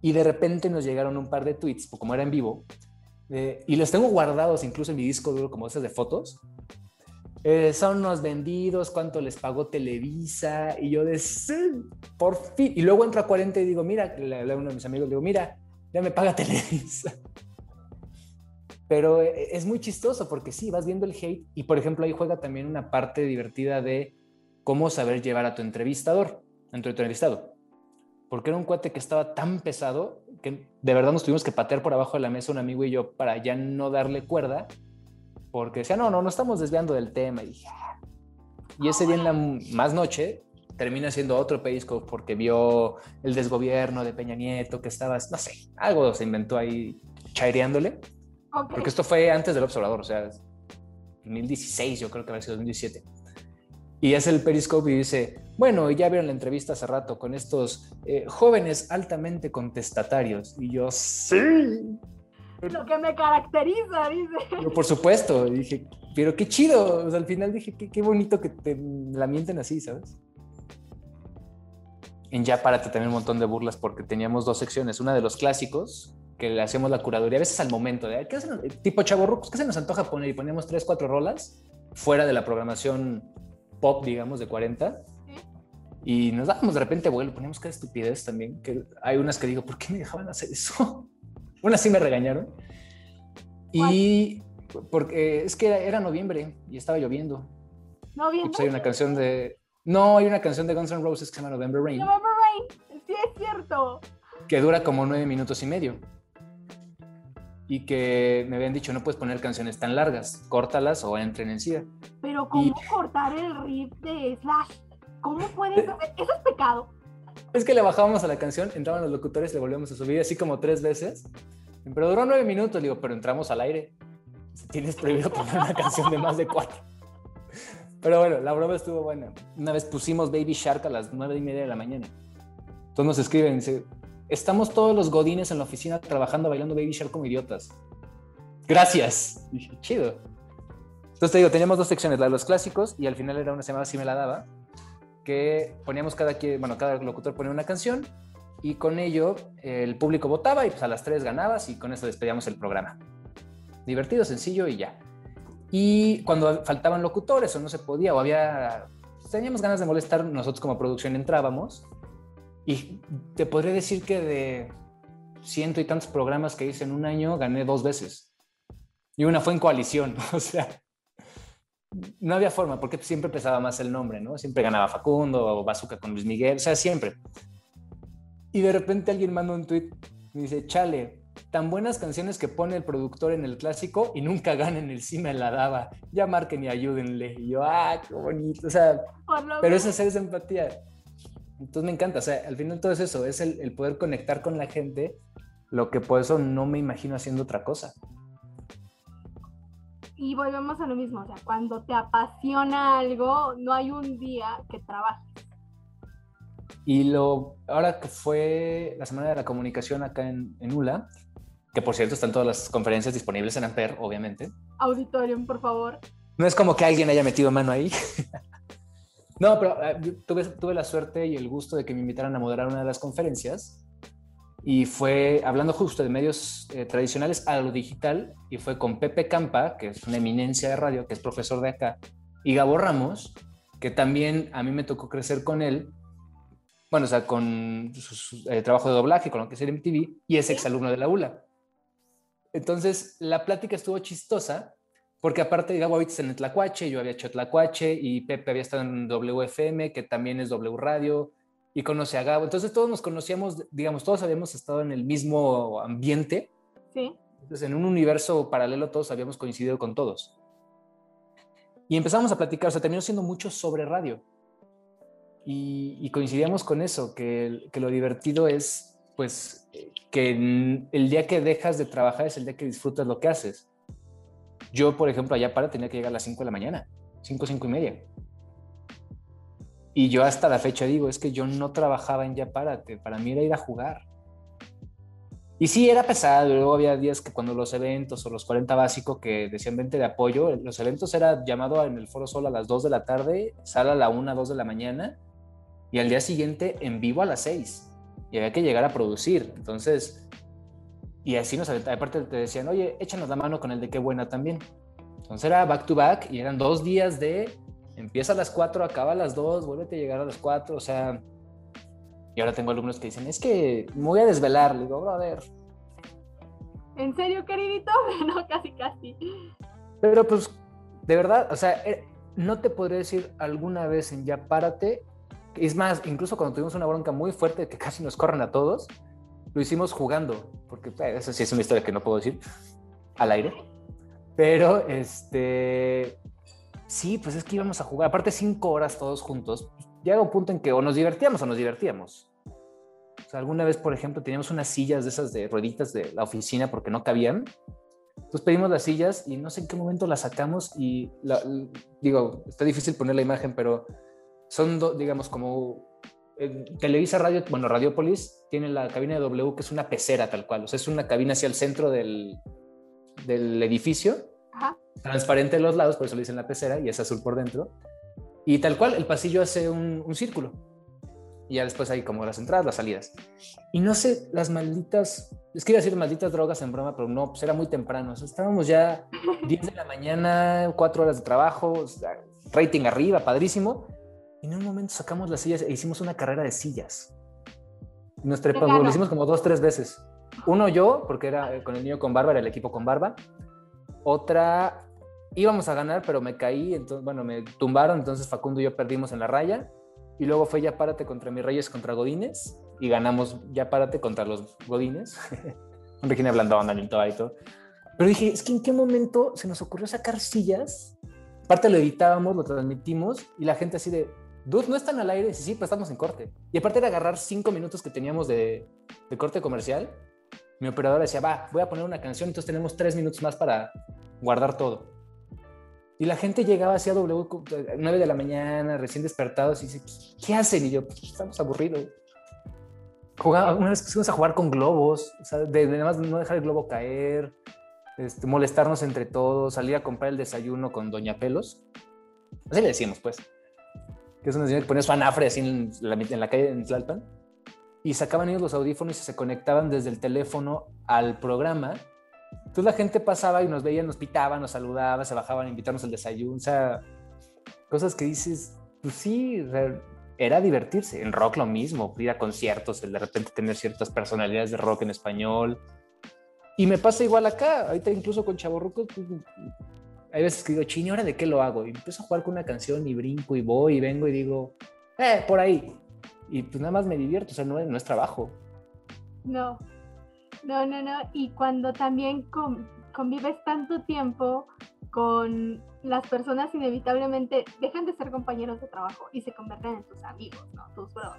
Y de repente nos llegaron un par de tweets, como era en vivo, eh, y los tengo guardados incluso en mi disco duro como esas de fotos. Eh, son unos vendidos, cuánto les pagó Televisa, y yo de "Sí, por fin. Y luego entro a 40 y digo, mira, le hablé a uno de mis amigos, digo, mira, ya me paga Televisa. Pero eh, es muy chistoso porque sí, vas viendo el hate y por ejemplo ahí juega también una parte divertida de cómo saber llevar a tu entrevistador, a tu entrevistado. Porque era un cuate que estaba tan pesado que de verdad nos tuvimos que patear por abajo de la mesa un amigo y yo para ya no darle cuerda, porque decía, no, no, no estamos desviando del tema. Y, dije, "Ah". y ese día en la más noche termina siendo otro Periscope porque vio el desgobierno de Peña Nieto que estaba, no sé, algo se inventó ahí chaireándole. Ok. Porque esto fue antes del observador, o sea, 2016, yo creo que había sido 2017. Y hace el Periscope y dice, bueno, ya vieron la entrevista hace rato con estos eh, jóvenes altamente contestatarios. Y yo, sí, Lo que me caracteriza, dice. pero por supuesto. Dije, pero qué chido. O sea, al final dije, qué, qué bonito que te la mienten así, ¿sabes? En Ya Párate también un montón de burlas porque teníamos dos secciones. Una de los clásicos, que le hacíamos la curaduría, a veces al momento, de, ¿qué hacen? tipo chavorrucos, ¿qué se nos antoja poner? Y poníamos tres, cuatro rolas fuera de la programación pop, digamos, de 40. Y nos dábamos de repente vuelo, poníamos cada estupidez también, que hay unas que digo, ¿por qué me dejaban hacer eso? Unas sí me regañaron. Y porque es que era, era noviembre y estaba lloviendo. No Y pues hay una canción de... No, hay una canción de Guns N' Roses que se llama November Rain, November Rain. Sí, es cierto. que dura como nueve minutos y medio. Y que me habían dicho, no puedes poner canciones tan largas, córtalas o entren en sí. Pero ¿cómo cortar el riff de Slash? ¿Cómo puedes hacer? Eso es pecado. Es que le bajábamos a la canción, entraban los locutores, le volvíamos a subir así como tres veces. Pero duró nueve minutos, digo, pero entramos al aire. Tienes prohibido poner una canción de más de cuatro. Pero bueno, la broma estuvo buena. Una vez pusimos Baby Shark a las nueve y media de la mañana. Entonces nos escriben, dice, estamos todos los godines en la oficina trabajando, bailando Baby Shark como idiotas. Gracias. Dije, chido. Entonces te digo, teníamos dos secciones, la de los clásicos y al final era una semana así me la daba, que poníamos cada quien, bueno, cada locutor ponía una canción y con ello el público votaba y pues a las tres ganabas y con eso despedíamos el programa. Divertido, sencillo y ya. Y cuando faltaban locutores o no se podía o había, teníamos ganas de molestar, nosotros como producción entrábamos y te podría decir que de ciento y tantos programas que hice en un año, gané dos veces. Y una fue en coalición, o sea, no había forma, porque siempre pesaba más el nombre, ¿no? Siempre ganaba Facundo o Bazooka con Luis Miguel, o sea, siempre. Y de repente alguien manda un tweet y dice, chale, tan buenas canciones que pone el productor en el clásico y nunca gana en el me la daba. Ya marquen y ayúdenle. Y yo, ah, qué bonito. O sea, pero eso es esa empatía. Entonces me encanta. O sea, al final todo es eso, es el, el poder conectar con la gente, lo que por eso no me imagino haciendo otra cosa. Y volvemos a lo mismo, o sea, cuando te apasiona algo, no hay un día que trabajes. Y lo, ahora que fue la Semana de la Comunicación acá en, en ULA, que por cierto están todas las conferencias disponibles en Amper, obviamente. Auditorium, por favor. No es como que alguien haya metido mano ahí. no, pero eh, tuve, tuve la suerte y el gusto de que me invitaran a moderar una de las conferencias. Y fue hablando justo de medios eh, tradicionales a lo digital. Y fue con Pepe Campa, que es una eminencia de radio, que es profesor de acá, y Gabo Ramos, que también a mí me tocó crecer con él. Bueno, o sea, con su, su, eh, trabajo de doblaje, con lo que es el MTV, y es exalumno de la ULA. Entonces, la plática estuvo chistosa, porque aparte, Gabo ahorita está en Tlacuache, yo había hecho Tlacuache, y Pepe había estado en WFM, que también es W Radio, y conoce a Gabo. Entonces, todos nos conocíamos, digamos, todos habíamos estado en el mismo ambiente. Sí. Entonces, en un universo paralelo, todos habíamos coincidido con todos. Y empezamos a platicar, o sea, terminó siendo mucho sobre radio. Y, y coincidíamos con eso, que, que, lo divertido es, pues, que el día que dejas de trabajar es el día que disfrutas lo que haces. Yo, por ejemplo, allá para tenía que llegar a las 5 de la mañana, 5, 5 y media. Y yo hasta la fecha digo, es que yo no trabajaba en Ya Párate, para mí era ir a jugar. Y sí, era pesado. Luego había días que cuando los eventos o los 40 básicos que decían 20 de apoyo, los eventos era llamado en el Foro Sol a las 2 de la tarde, sala a la 1, 2 de la mañana y al día siguiente en vivo a las 6. Y había que llegar a producir. Entonces, y así nos. Aparte te decían, oye, échanos la mano con el de qué buena también. Entonces era back to back y eran dos días de empieza a las 4, acaba a las 2, vuélvete a llegar a las 4. O sea, y ahora tengo alumnos que dicen, es que me voy a desvelar. Le digo, a ver. ¿En serio, queridito? no, casi, casi. Pero pues, de verdad, o sea, eh, no te podré decir alguna vez en ya párate. Es más, incluso cuando tuvimos una bronca muy fuerte que casi nos corren a todos, lo hicimos jugando, porque eh, eso sí es una historia que no puedo decir al aire. Pero, este, sí, pues es que íbamos a jugar, aparte cinco horas todos juntos, llega un punto en que o nos divertíamos o nos divertíamos. O sea, alguna vez, por ejemplo, teníamos unas sillas de esas de rueditas de la oficina porque no cabían. Entonces pedimos las sillas y no sé en qué momento las sacamos y, digo, está difícil poner la imagen, pero son, do- digamos, como eh, Televisa Radio, bueno, Radiopolis tiene la cabina de W que es una pecera tal cual, o sea, es una cabina hacia el centro del, del edificio, Ajá. Transparente en los lados, por eso le dicen la pecera y es azul por dentro. Y tal cual, el pasillo hace un, un círculo. Y ya después hay como las entradas, las salidas. Y no sé, las malditas, es que iba a decir malditas drogas en broma, pero no, pues era muy temprano. O sea, estábamos ya 10 de la mañana, 4 horas de trabajo, o sea, rating arriba, padrísimo. Y en un momento sacamos las sillas e hicimos una carrera de sillas. Nos trepamos, lo hicimos como dos, tres veces. Uno yo, porque era eh, con el niño con barba, era el equipo con barba. Otra, íbamos a ganar, pero me caí, entonces, bueno, me tumbaron, entonces Facundo y yo perdimos en la raya. Y luego fue Ya Párate contra mis Reyes contra Godines. Y ganamos Ya Párate contra los Godines. Regina Blandón, Daniel y todo. Pero dije, es que en qué momento se nos ocurrió sacar sillas. Aparte lo editábamos, lo transmitimos y la gente así de, dude, no están al aire. Sí, sí, pues estamos en corte. Y aparte era agarrar cinco minutos que teníamos de, de corte comercial. Mi operadora decía, va, voy a poner una canción, entonces tenemos tres minutos más para guardar todo. Y la gente llegaba hacia W, 9 de la mañana, recién despertados, y dice, "¿Qué- ¿qué hacen? Y yo, pues estamos aburridos. Una vez pusimos a jugar con globos, o de, de nada más no dejar el globo caer, este, molestarnos entre todos, salir a comprar el desayuno con Doña Pelos. Así le decimos, pues. Que es una señora que ponía su anafre así en la, en la calle en Tlalpan. Y sacaban ellos los audífonos y se conectaban desde el teléfono al programa. Entonces la gente pasaba y nos veía, nos pitaba, nos saludaba, se bajaban a invitarnos al desayuno. O sea, cosas que dices, pues sí, era divertirse. En rock lo mismo, ir a conciertos, el de repente tener ciertas personalidades de rock en español. Y me pasa igual acá, ahorita incluso con Chaborrucos, pues, hay veces que digo, chini, ¿ahora de qué lo hago? Y empiezo a jugar con una canción y brinco y voy y vengo y digo, eh, por ahí. Y pues nada más me divierto, o sea, no es, no es trabajo. No, no, no, no. Y cuando también con- convives tanto tiempo con las personas, inevitablemente dejan de ser compañeros de trabajo y se convierten en tus amigos, ¿no? Tus bros.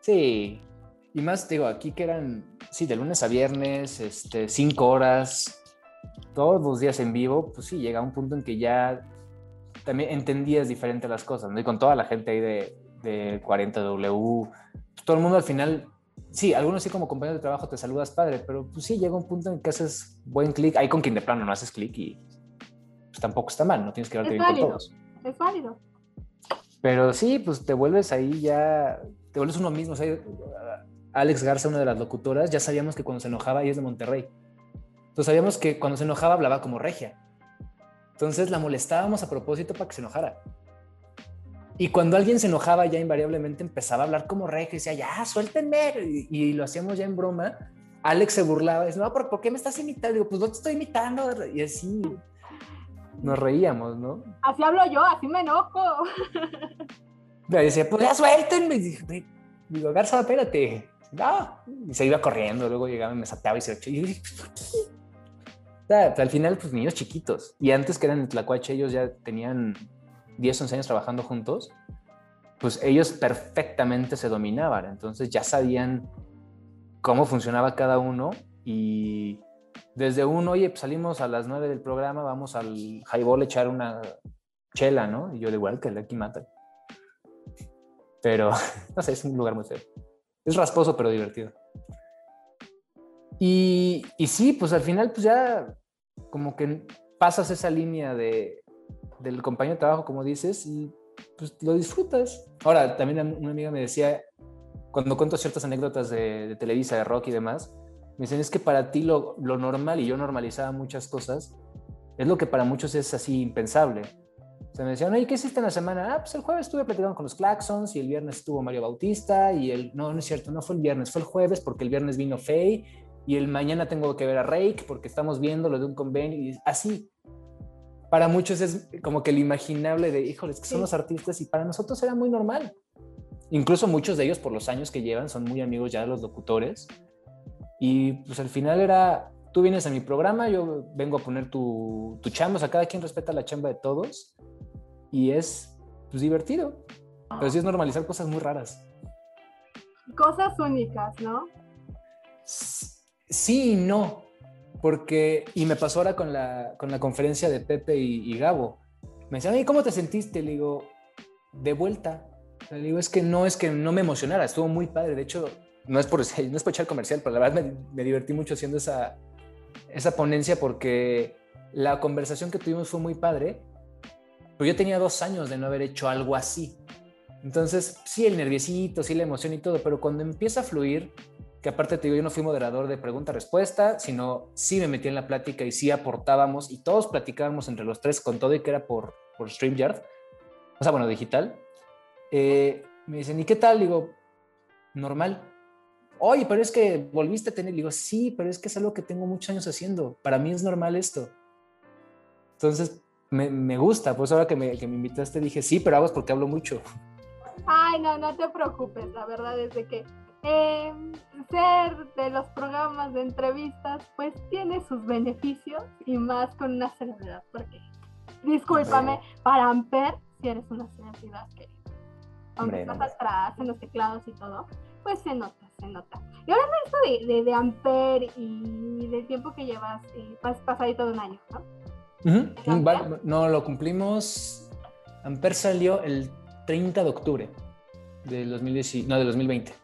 Sí, y más, digo, aquí que eran, sí, de lunes a viernes, este, cinco horas, todos los días en vivo, pues sí, llega un punto en que ya también entendías diferente las cosas, ¿no? Y con toda la gente ahí de, de 40W, pues todo el mundo al final, sí, algunos sí como compañeros de trabajo te saludas padre, pero pues sí, llega un punto en que haces buen clic, ahí con quien de plano no haces clic y pues tampoco está mal, no tienes que darte bien con válido. todos. Es válido. Pero sí, pues te vuelves ahí ya, te vuelves uno mismo. O sea, Alex Garza, una de las locutoras, ya sabíamos que cuando se enojaba, ella es de Monterrey. Entonces sabíamos que cuando se enojaba hablaba como regia. Entonces la molestábamos a propósito para que se enojara. Y cuando alguien se enojaba, ya invariablemente empezaba a hablar como regia y decía, ya, suéltenme. Y, y lo hacíamos ya en broma. Alex se burlaba y decía, no, ¿por qué me estás imitando? Digo, pues no te estoy imitando. Y así nos reíamos, ¿no? Así hablo yo, así me enojo. Y decía, pues ya suéltenme. Y dije, digo, Garza, espérate. No. Y se iba corriendo, luego llegaba y me sapeaba y se y yo dije, "¿Por qué?". O sea, al final, pues niños chiquitos. Y antes que eran en Tlacuache, ellos ya tenían 10, 11 años trabajando juntos. Pues ellos perfectamente se dominaban. Entonces ya sabían cómo funcionaba cada uno. Y desde un, oye, pues salimos a las 9 del programa, vamos al highball a echar una chela, ¿no? Y yo de igual que el aquí mata. Pero, no sé, es un lugar muy feo. Es rasposo, pero divertido. Y, y sí, pues al final pues ya como que pasas esa línea de, del compañero de trabajo, como dices, y pues lo disfrutas. Ahora, también una amiga me decía, cuando cuento ciertas anécdotas de, Televisa, de rock y demás, me dicen, es que para ti lo, lo normal, y yo normalizaba muchas cosas, es lo que para muchos es así impensable. O sea, me decían, ¿y qué hiciste en la semana? Ah, pues el jueves estuve platicando con los Claxons y el viernes estuvo Mario Bautista y el... No, no es cierto, no fue el viernes, fue el jueves porque el viernes vino Faye y el mañana tengo que ver a Rake porque estamos viendo lo de un convenio y así. Para muchos es como que el imaginable de, híjoles, que son los artistas y para nosotros era muy normal. Incluso muchos de ellos por los años que llevan son muy amigos ya de los locutores y pues al final era, tú vienes a mi programa, yo vengo a poner tu, tu chamba, o sea, cada quien respeta la chamba de todos y es pues, divertido. Pero sí es normalizar cosas muy raras. Cosas únicas, ¿no? Sí y no, porque, y me pasó ahora con la, con la conferencia de Pepe y, y Gabo. Me decían, ¿y cómo te sentiste? Le digo, de vuelta. Le digo, es que no es que no me emocionara, estuvo muy padre. De hecho, no es por, no es por echar comercial, pero la verdad me, me divertí mucho haciendo esa, esa ponencia porque la conversación que tuvimos fue muy padre. Pero yo tenía dos años de no haber hecho algo así. Entonces, sí, el nerviosito, sí, la emoción y todo, pero cuando empieza a fluir, que aparte te digo, yo no fui moderador de pregunta-respuesta, sino sí me metí en la plática y sí aportábamos y todos platicábamos entre los tres con todo y que era por, por StreamYard, o sea, bueno, digital. Eh, me dicen, ¿y qué tal? Digo, normal. Oye, pero es que volviste a tener, digo, sí, pero es que es algo que tengo muchos años haciendo. Para mí es normal esto. Entonces, me, gusta. Pues ahora que me, que me invitaste dije, sí, pero hago porque hablo mucho. Ay, no, no te preocupes. La verdad es de que eh, ser de los programas de entrevistas, pues tiene sus beneficios y más con una celebridad. Porque, discúlpame, para Amper, si eres una celebridad que, aunque Hombre, estás no. atrás en los teclados y todo, pues se nota, se nota. Y hablando de esto de, de, de Amper y del tiempo que llevas, eh, pas, pasadito de un año, ¿no? No, lo cumplimos. Amper salió el 30 de octubre del 2010, no, del 2020.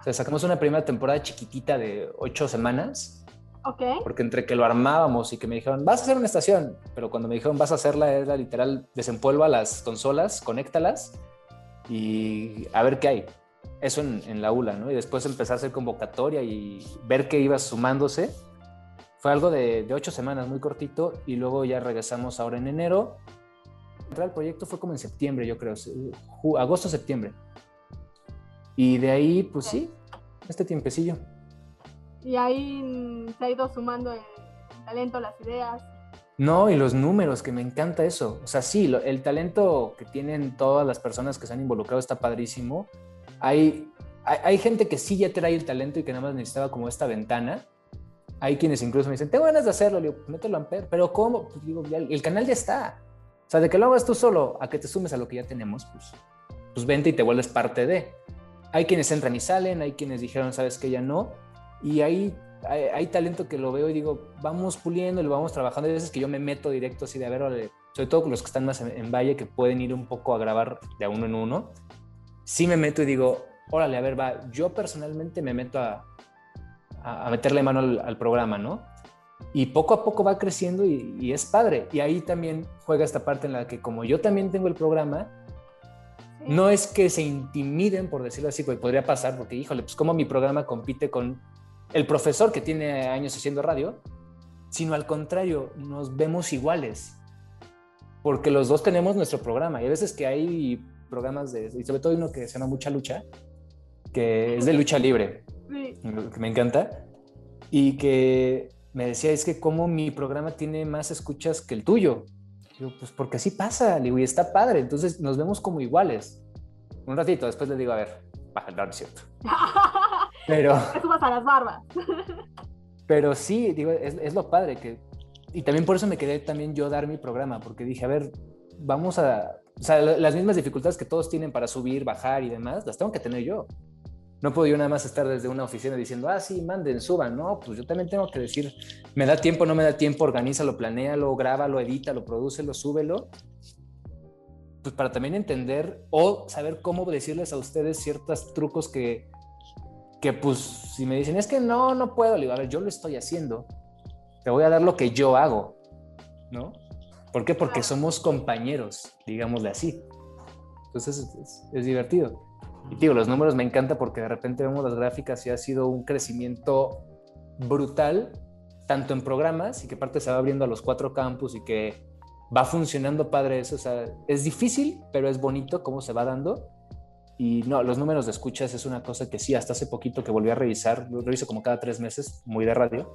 O sea, sacamos una primera temporada chiquitita de ocho semanas, Ok. porque entre que lo armábamos y que me dijeron, vas a hacer una estación, pero cuando me dijeron, vas a hacerla, era literal, desempolva las consolas, conéctalas y a ver qué hay. Eso en, en la ULA, ¿no? Y después empezar a hacer convocatoria y ver qué iba sumándose. Fue algo de, de ocho semanas, muy cortito, y luego ya regresamos ahora en enero. Entrar al proyecto fue como en septiembre, yo creo, ju- agosto, septiembre. Y de ahí, pues sí, este tiempecillo. Y ahí se ha ido sumando el talento, las ideas. No, y los números, que me encanta eso. O sea, sí, lo- el talento que tienen todas las personas que se han involucrado está padrísimo. Hay, hay, hay gente que sí ya trae el talento y que nada más necesitaba como esta ventana. Hay quienes incluso me dicen, tengo ganas de hacerlo. Le digo, pues mételo a Amper. Pero ¿cómo? Pues digo, ya, el canal ya está. O sea, de que lo hagas tú solo a que te sumes a lo que ya tenemos, pues, pues vente y te vuelves parte de. Hay quienes entran y salen, hay quienes dijeron, sabes que ya no. Y hay, hay, hay talento que lo veo y digo, vamos puliendo, lo vamos trabajando. Hay veces que yo me meto directo así de, a ver, sobre todo con los que están más en, en Valle, que pueden ir un poco a grabar de uno en uno. Sí me meto y digo, órale, a ver, va, yo personalmente me meto a, a, a meterle mano al, al programa, ¿no? Y poco a poco va creciendo y, y es padre. Y ahí también juega esta parte en la que como yo también tengo el programa, Sí. no es que se intimiden, por decirlo así, porque podría pasar, porque híjole, pues cómo mi programa compite con el profesor que tiene años haciendo radio, sino al contrario, nos vemos iguales, porque los dos tenemos nuestro programa y a veces que hay programas de, y sobre todo uno que se llama Mucha Lucha, que es de lucha libre, Sí. que me encanta, y que me decía, es que como mi programa tiene más escuchas que el tuyo. Digo, pues porque así pasa, digo, y está padre, entonces nos vemos como iguales. Un ratito, después le digo, a ver, baja, no, no es cierto. Pero, subas a las barbas. pero sí, digo, es, es lo padre que... Y también por eso me quedé también yo dar mi programa, porque dije, a ver, vamos a... O sea, la- las mismas dificultades que todos tienen para subir, bajar y demás, las tengo que tener yo. No puedo yo nada más estar desde una oficina diciendo, ah, sí, manden, suban. No, pues yo también tengo que decir, me da tiempo, no me da tiempo, organízalo, planéalo, grábalo, edítalo, prodúcelo, súbelo. Pues para también entender o saber cómo decirles a ustedes ciertos trucos que, que pues si me dicen, es que no, no puedo, le digo, a ver, yo lo estoy haciendo, te voy a dar lo que yo hago, ¿no? ¿Por qué? Porque somos compañeros, digámosle así. Entonces es, divertido. Y digo, los números me encanta porque de repente vemos las gráficas y ha sido un crecimiento brutal, tanto en programas y que aparte se va abriendo a los cuatro campus y que va funcionando padre eso. O sea, es difícil, pero es bonito cómo se va dando. Y no, los números de escuchas es una cosa que sí, hasta hace poquito que volví a revisar, lo reviso como cada tres meses, muy de radio.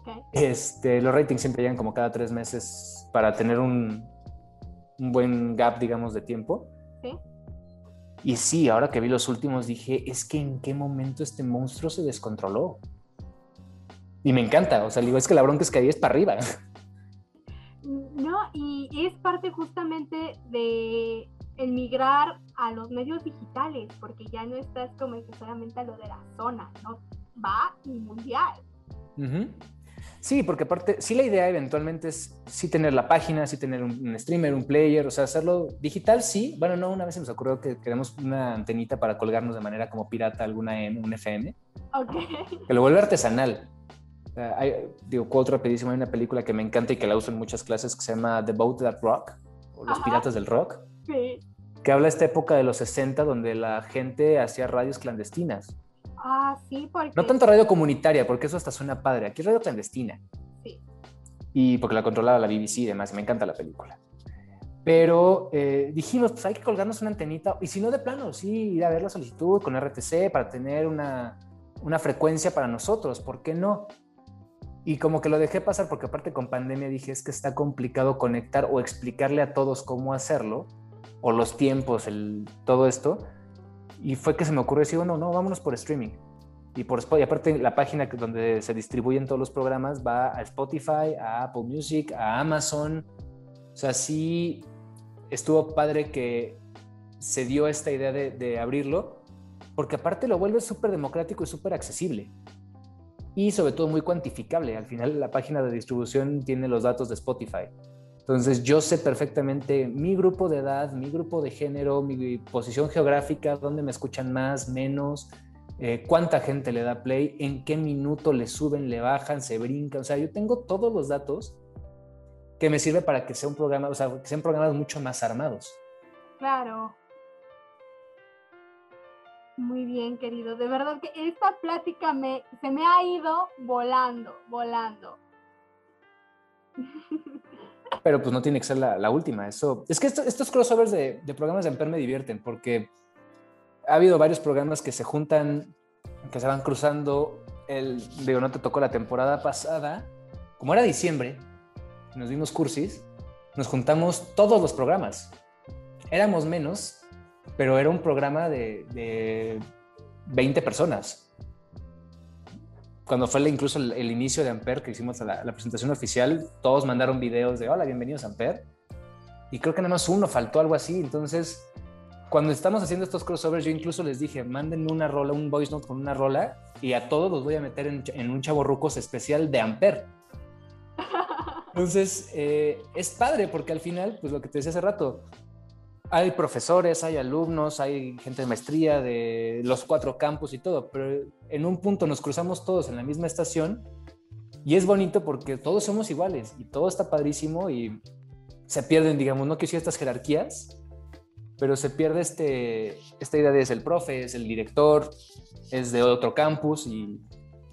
Ok. Este, los ratings siempre llegan como cada tres meses para tener un, un buen gap, digamos, de tiempo. Sí. Y sí, ahora que vi los últimos dije, es que en qué momento este monstruo se descontroló. Y me encanta, o sea, digo, es que la bronca es que ahí es para arriba. No, y es parte justamente de el migrar a los medios digitales, porque ya no estás como que solamente a lo de la zona, ¿no? Va y mundial. Ujú. Sí, porque aparte, sí la idea eventualmente es sí tener la página, sí tener un, un streamer, un player, o sea, hacerlo digital, sí. Bueno, no, una vez se nos ocurrió que queremos una antenita para colgarnos de manera como pirata alguna M, un FM, Ok. que lo vuelve artesanal. Sea, hay, digo, cuatro rapidísimo, hay una película que me encanta y que la uso en muchas clases que se llama The Boat That Rock, o Los Ajá. Piratas del Rock, Sí. que habla de esta época de los 60 donde la gente hacía radios clandestinas. Ah, sí, porque. No tanto radio comunitaria, porque eso hasta suena padre. Aquí es radio clandestina. Sí. Y porque la controlaba la BBC y demás. Me encanta la película. Pero eh, dijimos, pues hay que colgarnos una antenita. Y si no, de plano, sí, ir a ver la solicitud con RTC para tener una, una frecuencia para nosotros. ¿Por qué no? Y como que lo dejé pasar porque aparte con pandemia dije, es que está complicado conectar o explicarle a todos cómo hacerlo, o los tiempos, el, todo esto. Y fue que se me ocurrió decir, no, no, vámonos por streaming. Y por Spotify, aparte la página donde se distribuyen todos los programas va a Spotify, a Apple Music, a Amazon. O sea, sí estuvo padre que se dio esta idea de, de abrirlo, porque aparte lo vuelve súper democrático y súper accesible. Y sobre todo muy cuantificable. Al final la página de distribución tiene los datos de Spotify. Entonces yo sé perfectamente mi grupo de edad, mi grupo de género, mi posición geográfica, dónde me escuchan más, menos, eh, cuánta gente le da play, en qué minuto le suben, le bajan, se brincan. O sea, yo tengo todos los datos que me sirve para que sea un programa, o sea, que sean programas mucho más armados. Claro. Muy bien, querido. De verdad que esta plática me, se me ha ido volando, volando. Pero pues no tiene que ser la, última. Eso, es que esto- estos crossovers de, de programas de Amper me divierten porque ha habido varios programas que se juntan, que se van cruzando. El, digo, no te tocó la temporada pasada. Como era diciembre, nos dimos cursis, nos juntamos todos los programas. Éramos menos, pero era un programa de, de 20 personas. Cuando fue incluso el, el inicio de Amper, que hicimos la, la presentación oficial, todos mandaron videos de hola, bienvenidos a Amper. Y creo que nada más uno faltó algo así. Entonces, cuando estamos haciendo estos crossovers, yo incluso les dije, mándenme una rola, un voice note con una rola, y a todos los voy a meter en, en un chavo rucos especial de Amper. Entonces, eh, es padre porque al final, pues lo que te decía hace rato, hay profesores, hay alumnos, hay gente de maestría de los cuatro campus y todo, pero en un punto nos cruzamos todos en la misma estación y es bonito porque todos somos iguales y todo está padrísimo y se pierden, digamos, no que sí estas jerarquías, pero se pierde este, esta idea de es el profe, es el director, es de otro campus y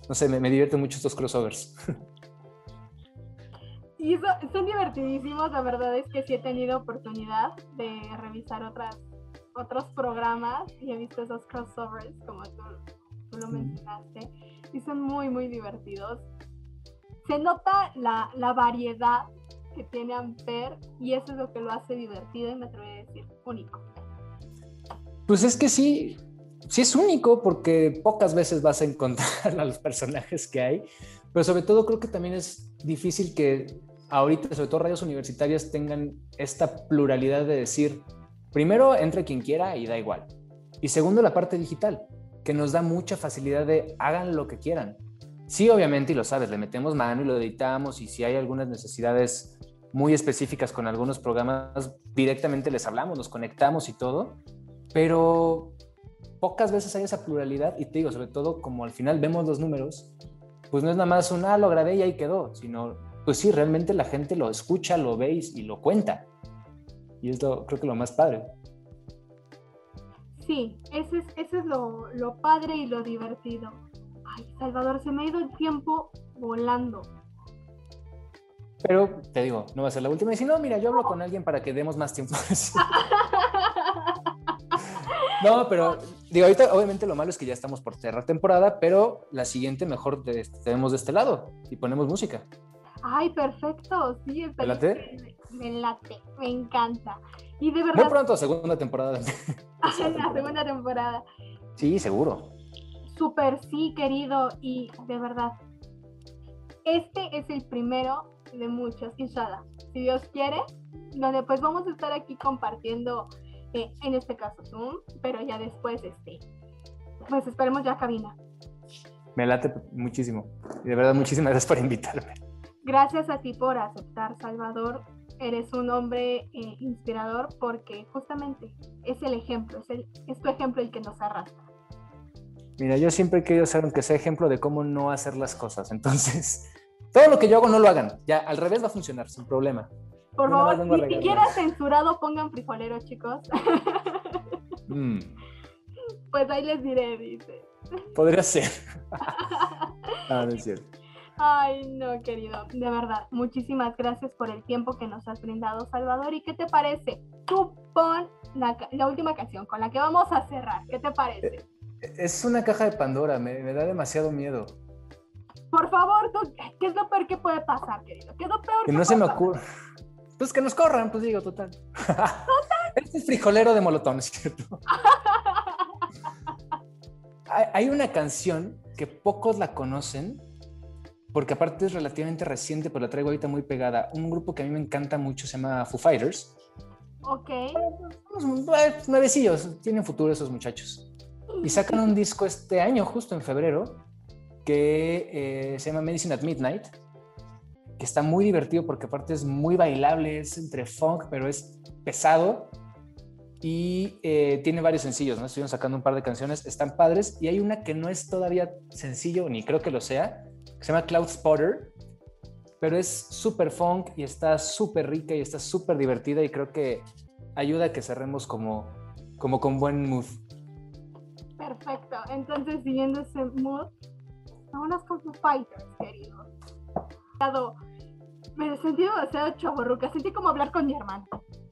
no sé, me, me divierten mucho estos crossovers. Y so- son divertidísimos, la verdad es que sí he tenido oportunidad de revisar otras, otros programas y he visto esos crossovers, como tú, tú lo mencionaste, y son muy, muy divertidos. Se nota la, la variedad que tiene Amper y eso es lo que lo hace divertido y me atrevería a decir único. Pues es que sí, sí es único porque pocas veces vas a encontrar a los personajes que hay, pero sobre todo creo que también es difícil que ahorita, sobre todo radios universitarias, tengan esta pluralidad de decir, primero, entre quien quiera y da igual. Y segundo, la parte digital, que nos da mucha facilidad de hagan lo que quieran. Sí, obviamente, y lo sabes, le metemos mano y lo editamos y si hay algunas necesidades muy específicas con algunos programas, directamente les hablamos, nos conectamos y todo, pero pocas veces hay esa pluralidad y te digo, sobre todo como al final vemos los números, pues no es nada más un, ah, lo grabé y ahí quedó, sino, pues sí, realmente la gente lo escucha, lo ve y, lo cuenta. Y es lo, creo que lo más padre. Sí, eso es, eso es lo, lo padre y lo divertido. Ay, Salvador, se me ha ido el tiempo volando. Pero te digo, no va a ser la última. Y si no, mira, yo hablo con alguien para que demos más tiempo. no, pero digo, ahorita obviamente lo malo es que ya estamos por cerrar temporada, pero la siguiente mejor tenemos de este lado y ponemos música. Ay, perfecto, sí, ¿Te late? Me, me late, me encanta. Y de Muy verdad, pronto, segunda temporada. la segunda temporada. Sí, seguro. Súper sí, querido, y de verdad, este es el primero de muchos, inshallah, si Dios quiere, donde pues vamos a estar aquí compartiendo, eh, en este caso Zoom, pero ya después, este, pues esperemos ya cabina. Me late muchísimo. Y de verdad, muchísimas gracias por invitarme. Gracias a ti por aceptar, Salvador. Eres un hombre eh, inspirador porque justamente es el ejemplo, es, el, es tu ejemplo el que nos arrastra. Mira, yo siempre he querido ser, aunque sea ejemplo de cómo no hacer las cosas. Entonces, todo lo que yo hago no lo hagan. Ya, al revés va a funcionar, sin problema. Por Yo favor, ni siquiera censurado pongan frijolero, chicos. Mm, pues ahí les diré, dice. podría ser. Ah, no es cierto. Ay, no, querido, de verdad, muchísimas gracias por el tiempo que nos has brindado, Salvador. ¿Y qué te parece? Tú pon la, última canción con la que vamos a cerrar. ¿Qué te parece? Es una caja de Pandora, me, me da demasiado miedo. Por favor, tú, ¿qué es lo peor que puede pasar, querido? ¿Qué es lo peor Que que no se me ocurre. Pues que nos corran, pues digo, total. Este es frijolero de molotón, ¿es cierto? Hay, hay una canción que pocos la conocen, porque aparte es relativamente reciente, pero la traigo ahorita muy pegada. Un grupo que a mí me encanta mucho se llama Foo Fighters. Ok, Unos nuevecillos, tienen futuro esos muchachos. Y sacan un disco este año, justo en febrero, que eh, se llama Medicine at Midnight, que está muy divertido porque aparte es muy bailable, es entre funk, pero es pesado. Y eh, tiene varios sencillos, ¿no? Estuvieron sacando un par de canciones, están padres. Y hay una que no es todavía sencillo, ni creo que lo sea, que se llama Cloud Spotter, pero es súper funk y está súper rica y está súper divertida y creo que ayuda a que cerremos como, como con buen mood. perfecto. Entonces, siguiendo ese mood, vámonos con Foo Fighters, querido. Dado- Me sentí demasiado chaborruca, sentí como hablar con mi hermano.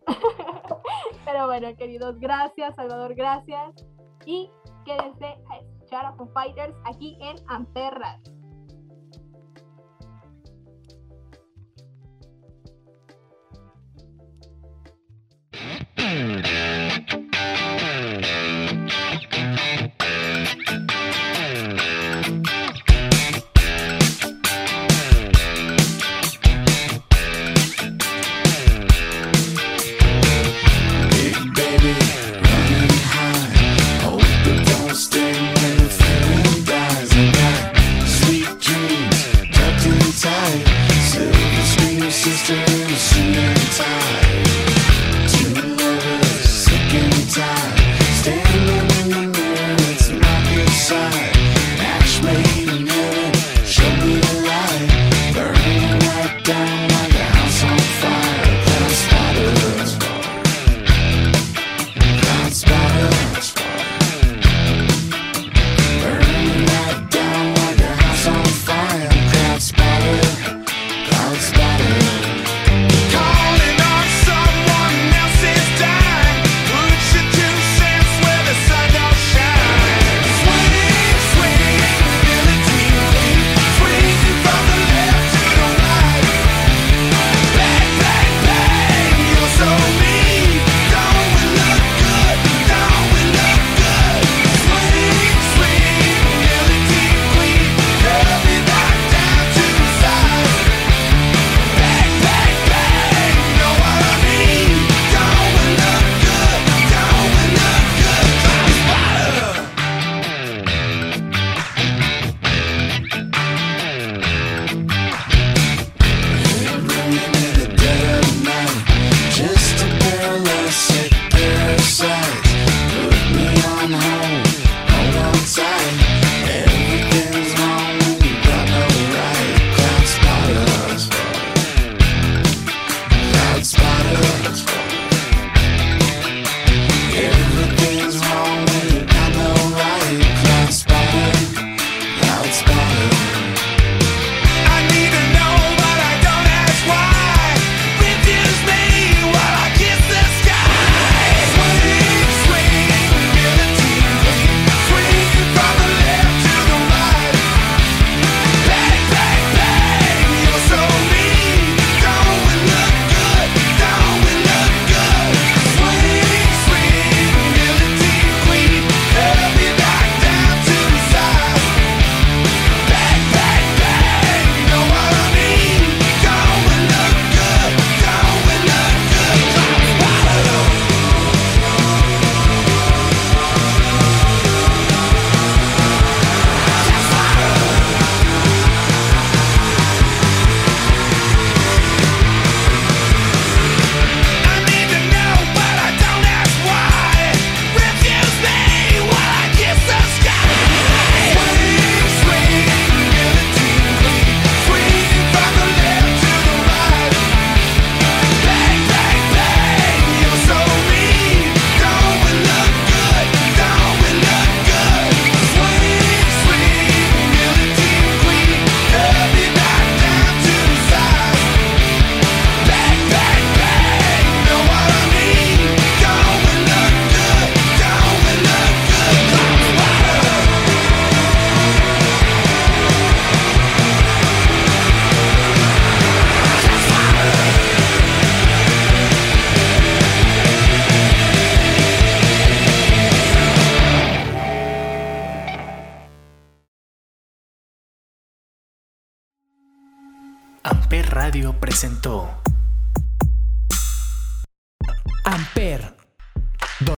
Pero bueno, queridos, gracias, Salvador, gracias. Y quédense a escuchar a Foo Fighters aquí en Amper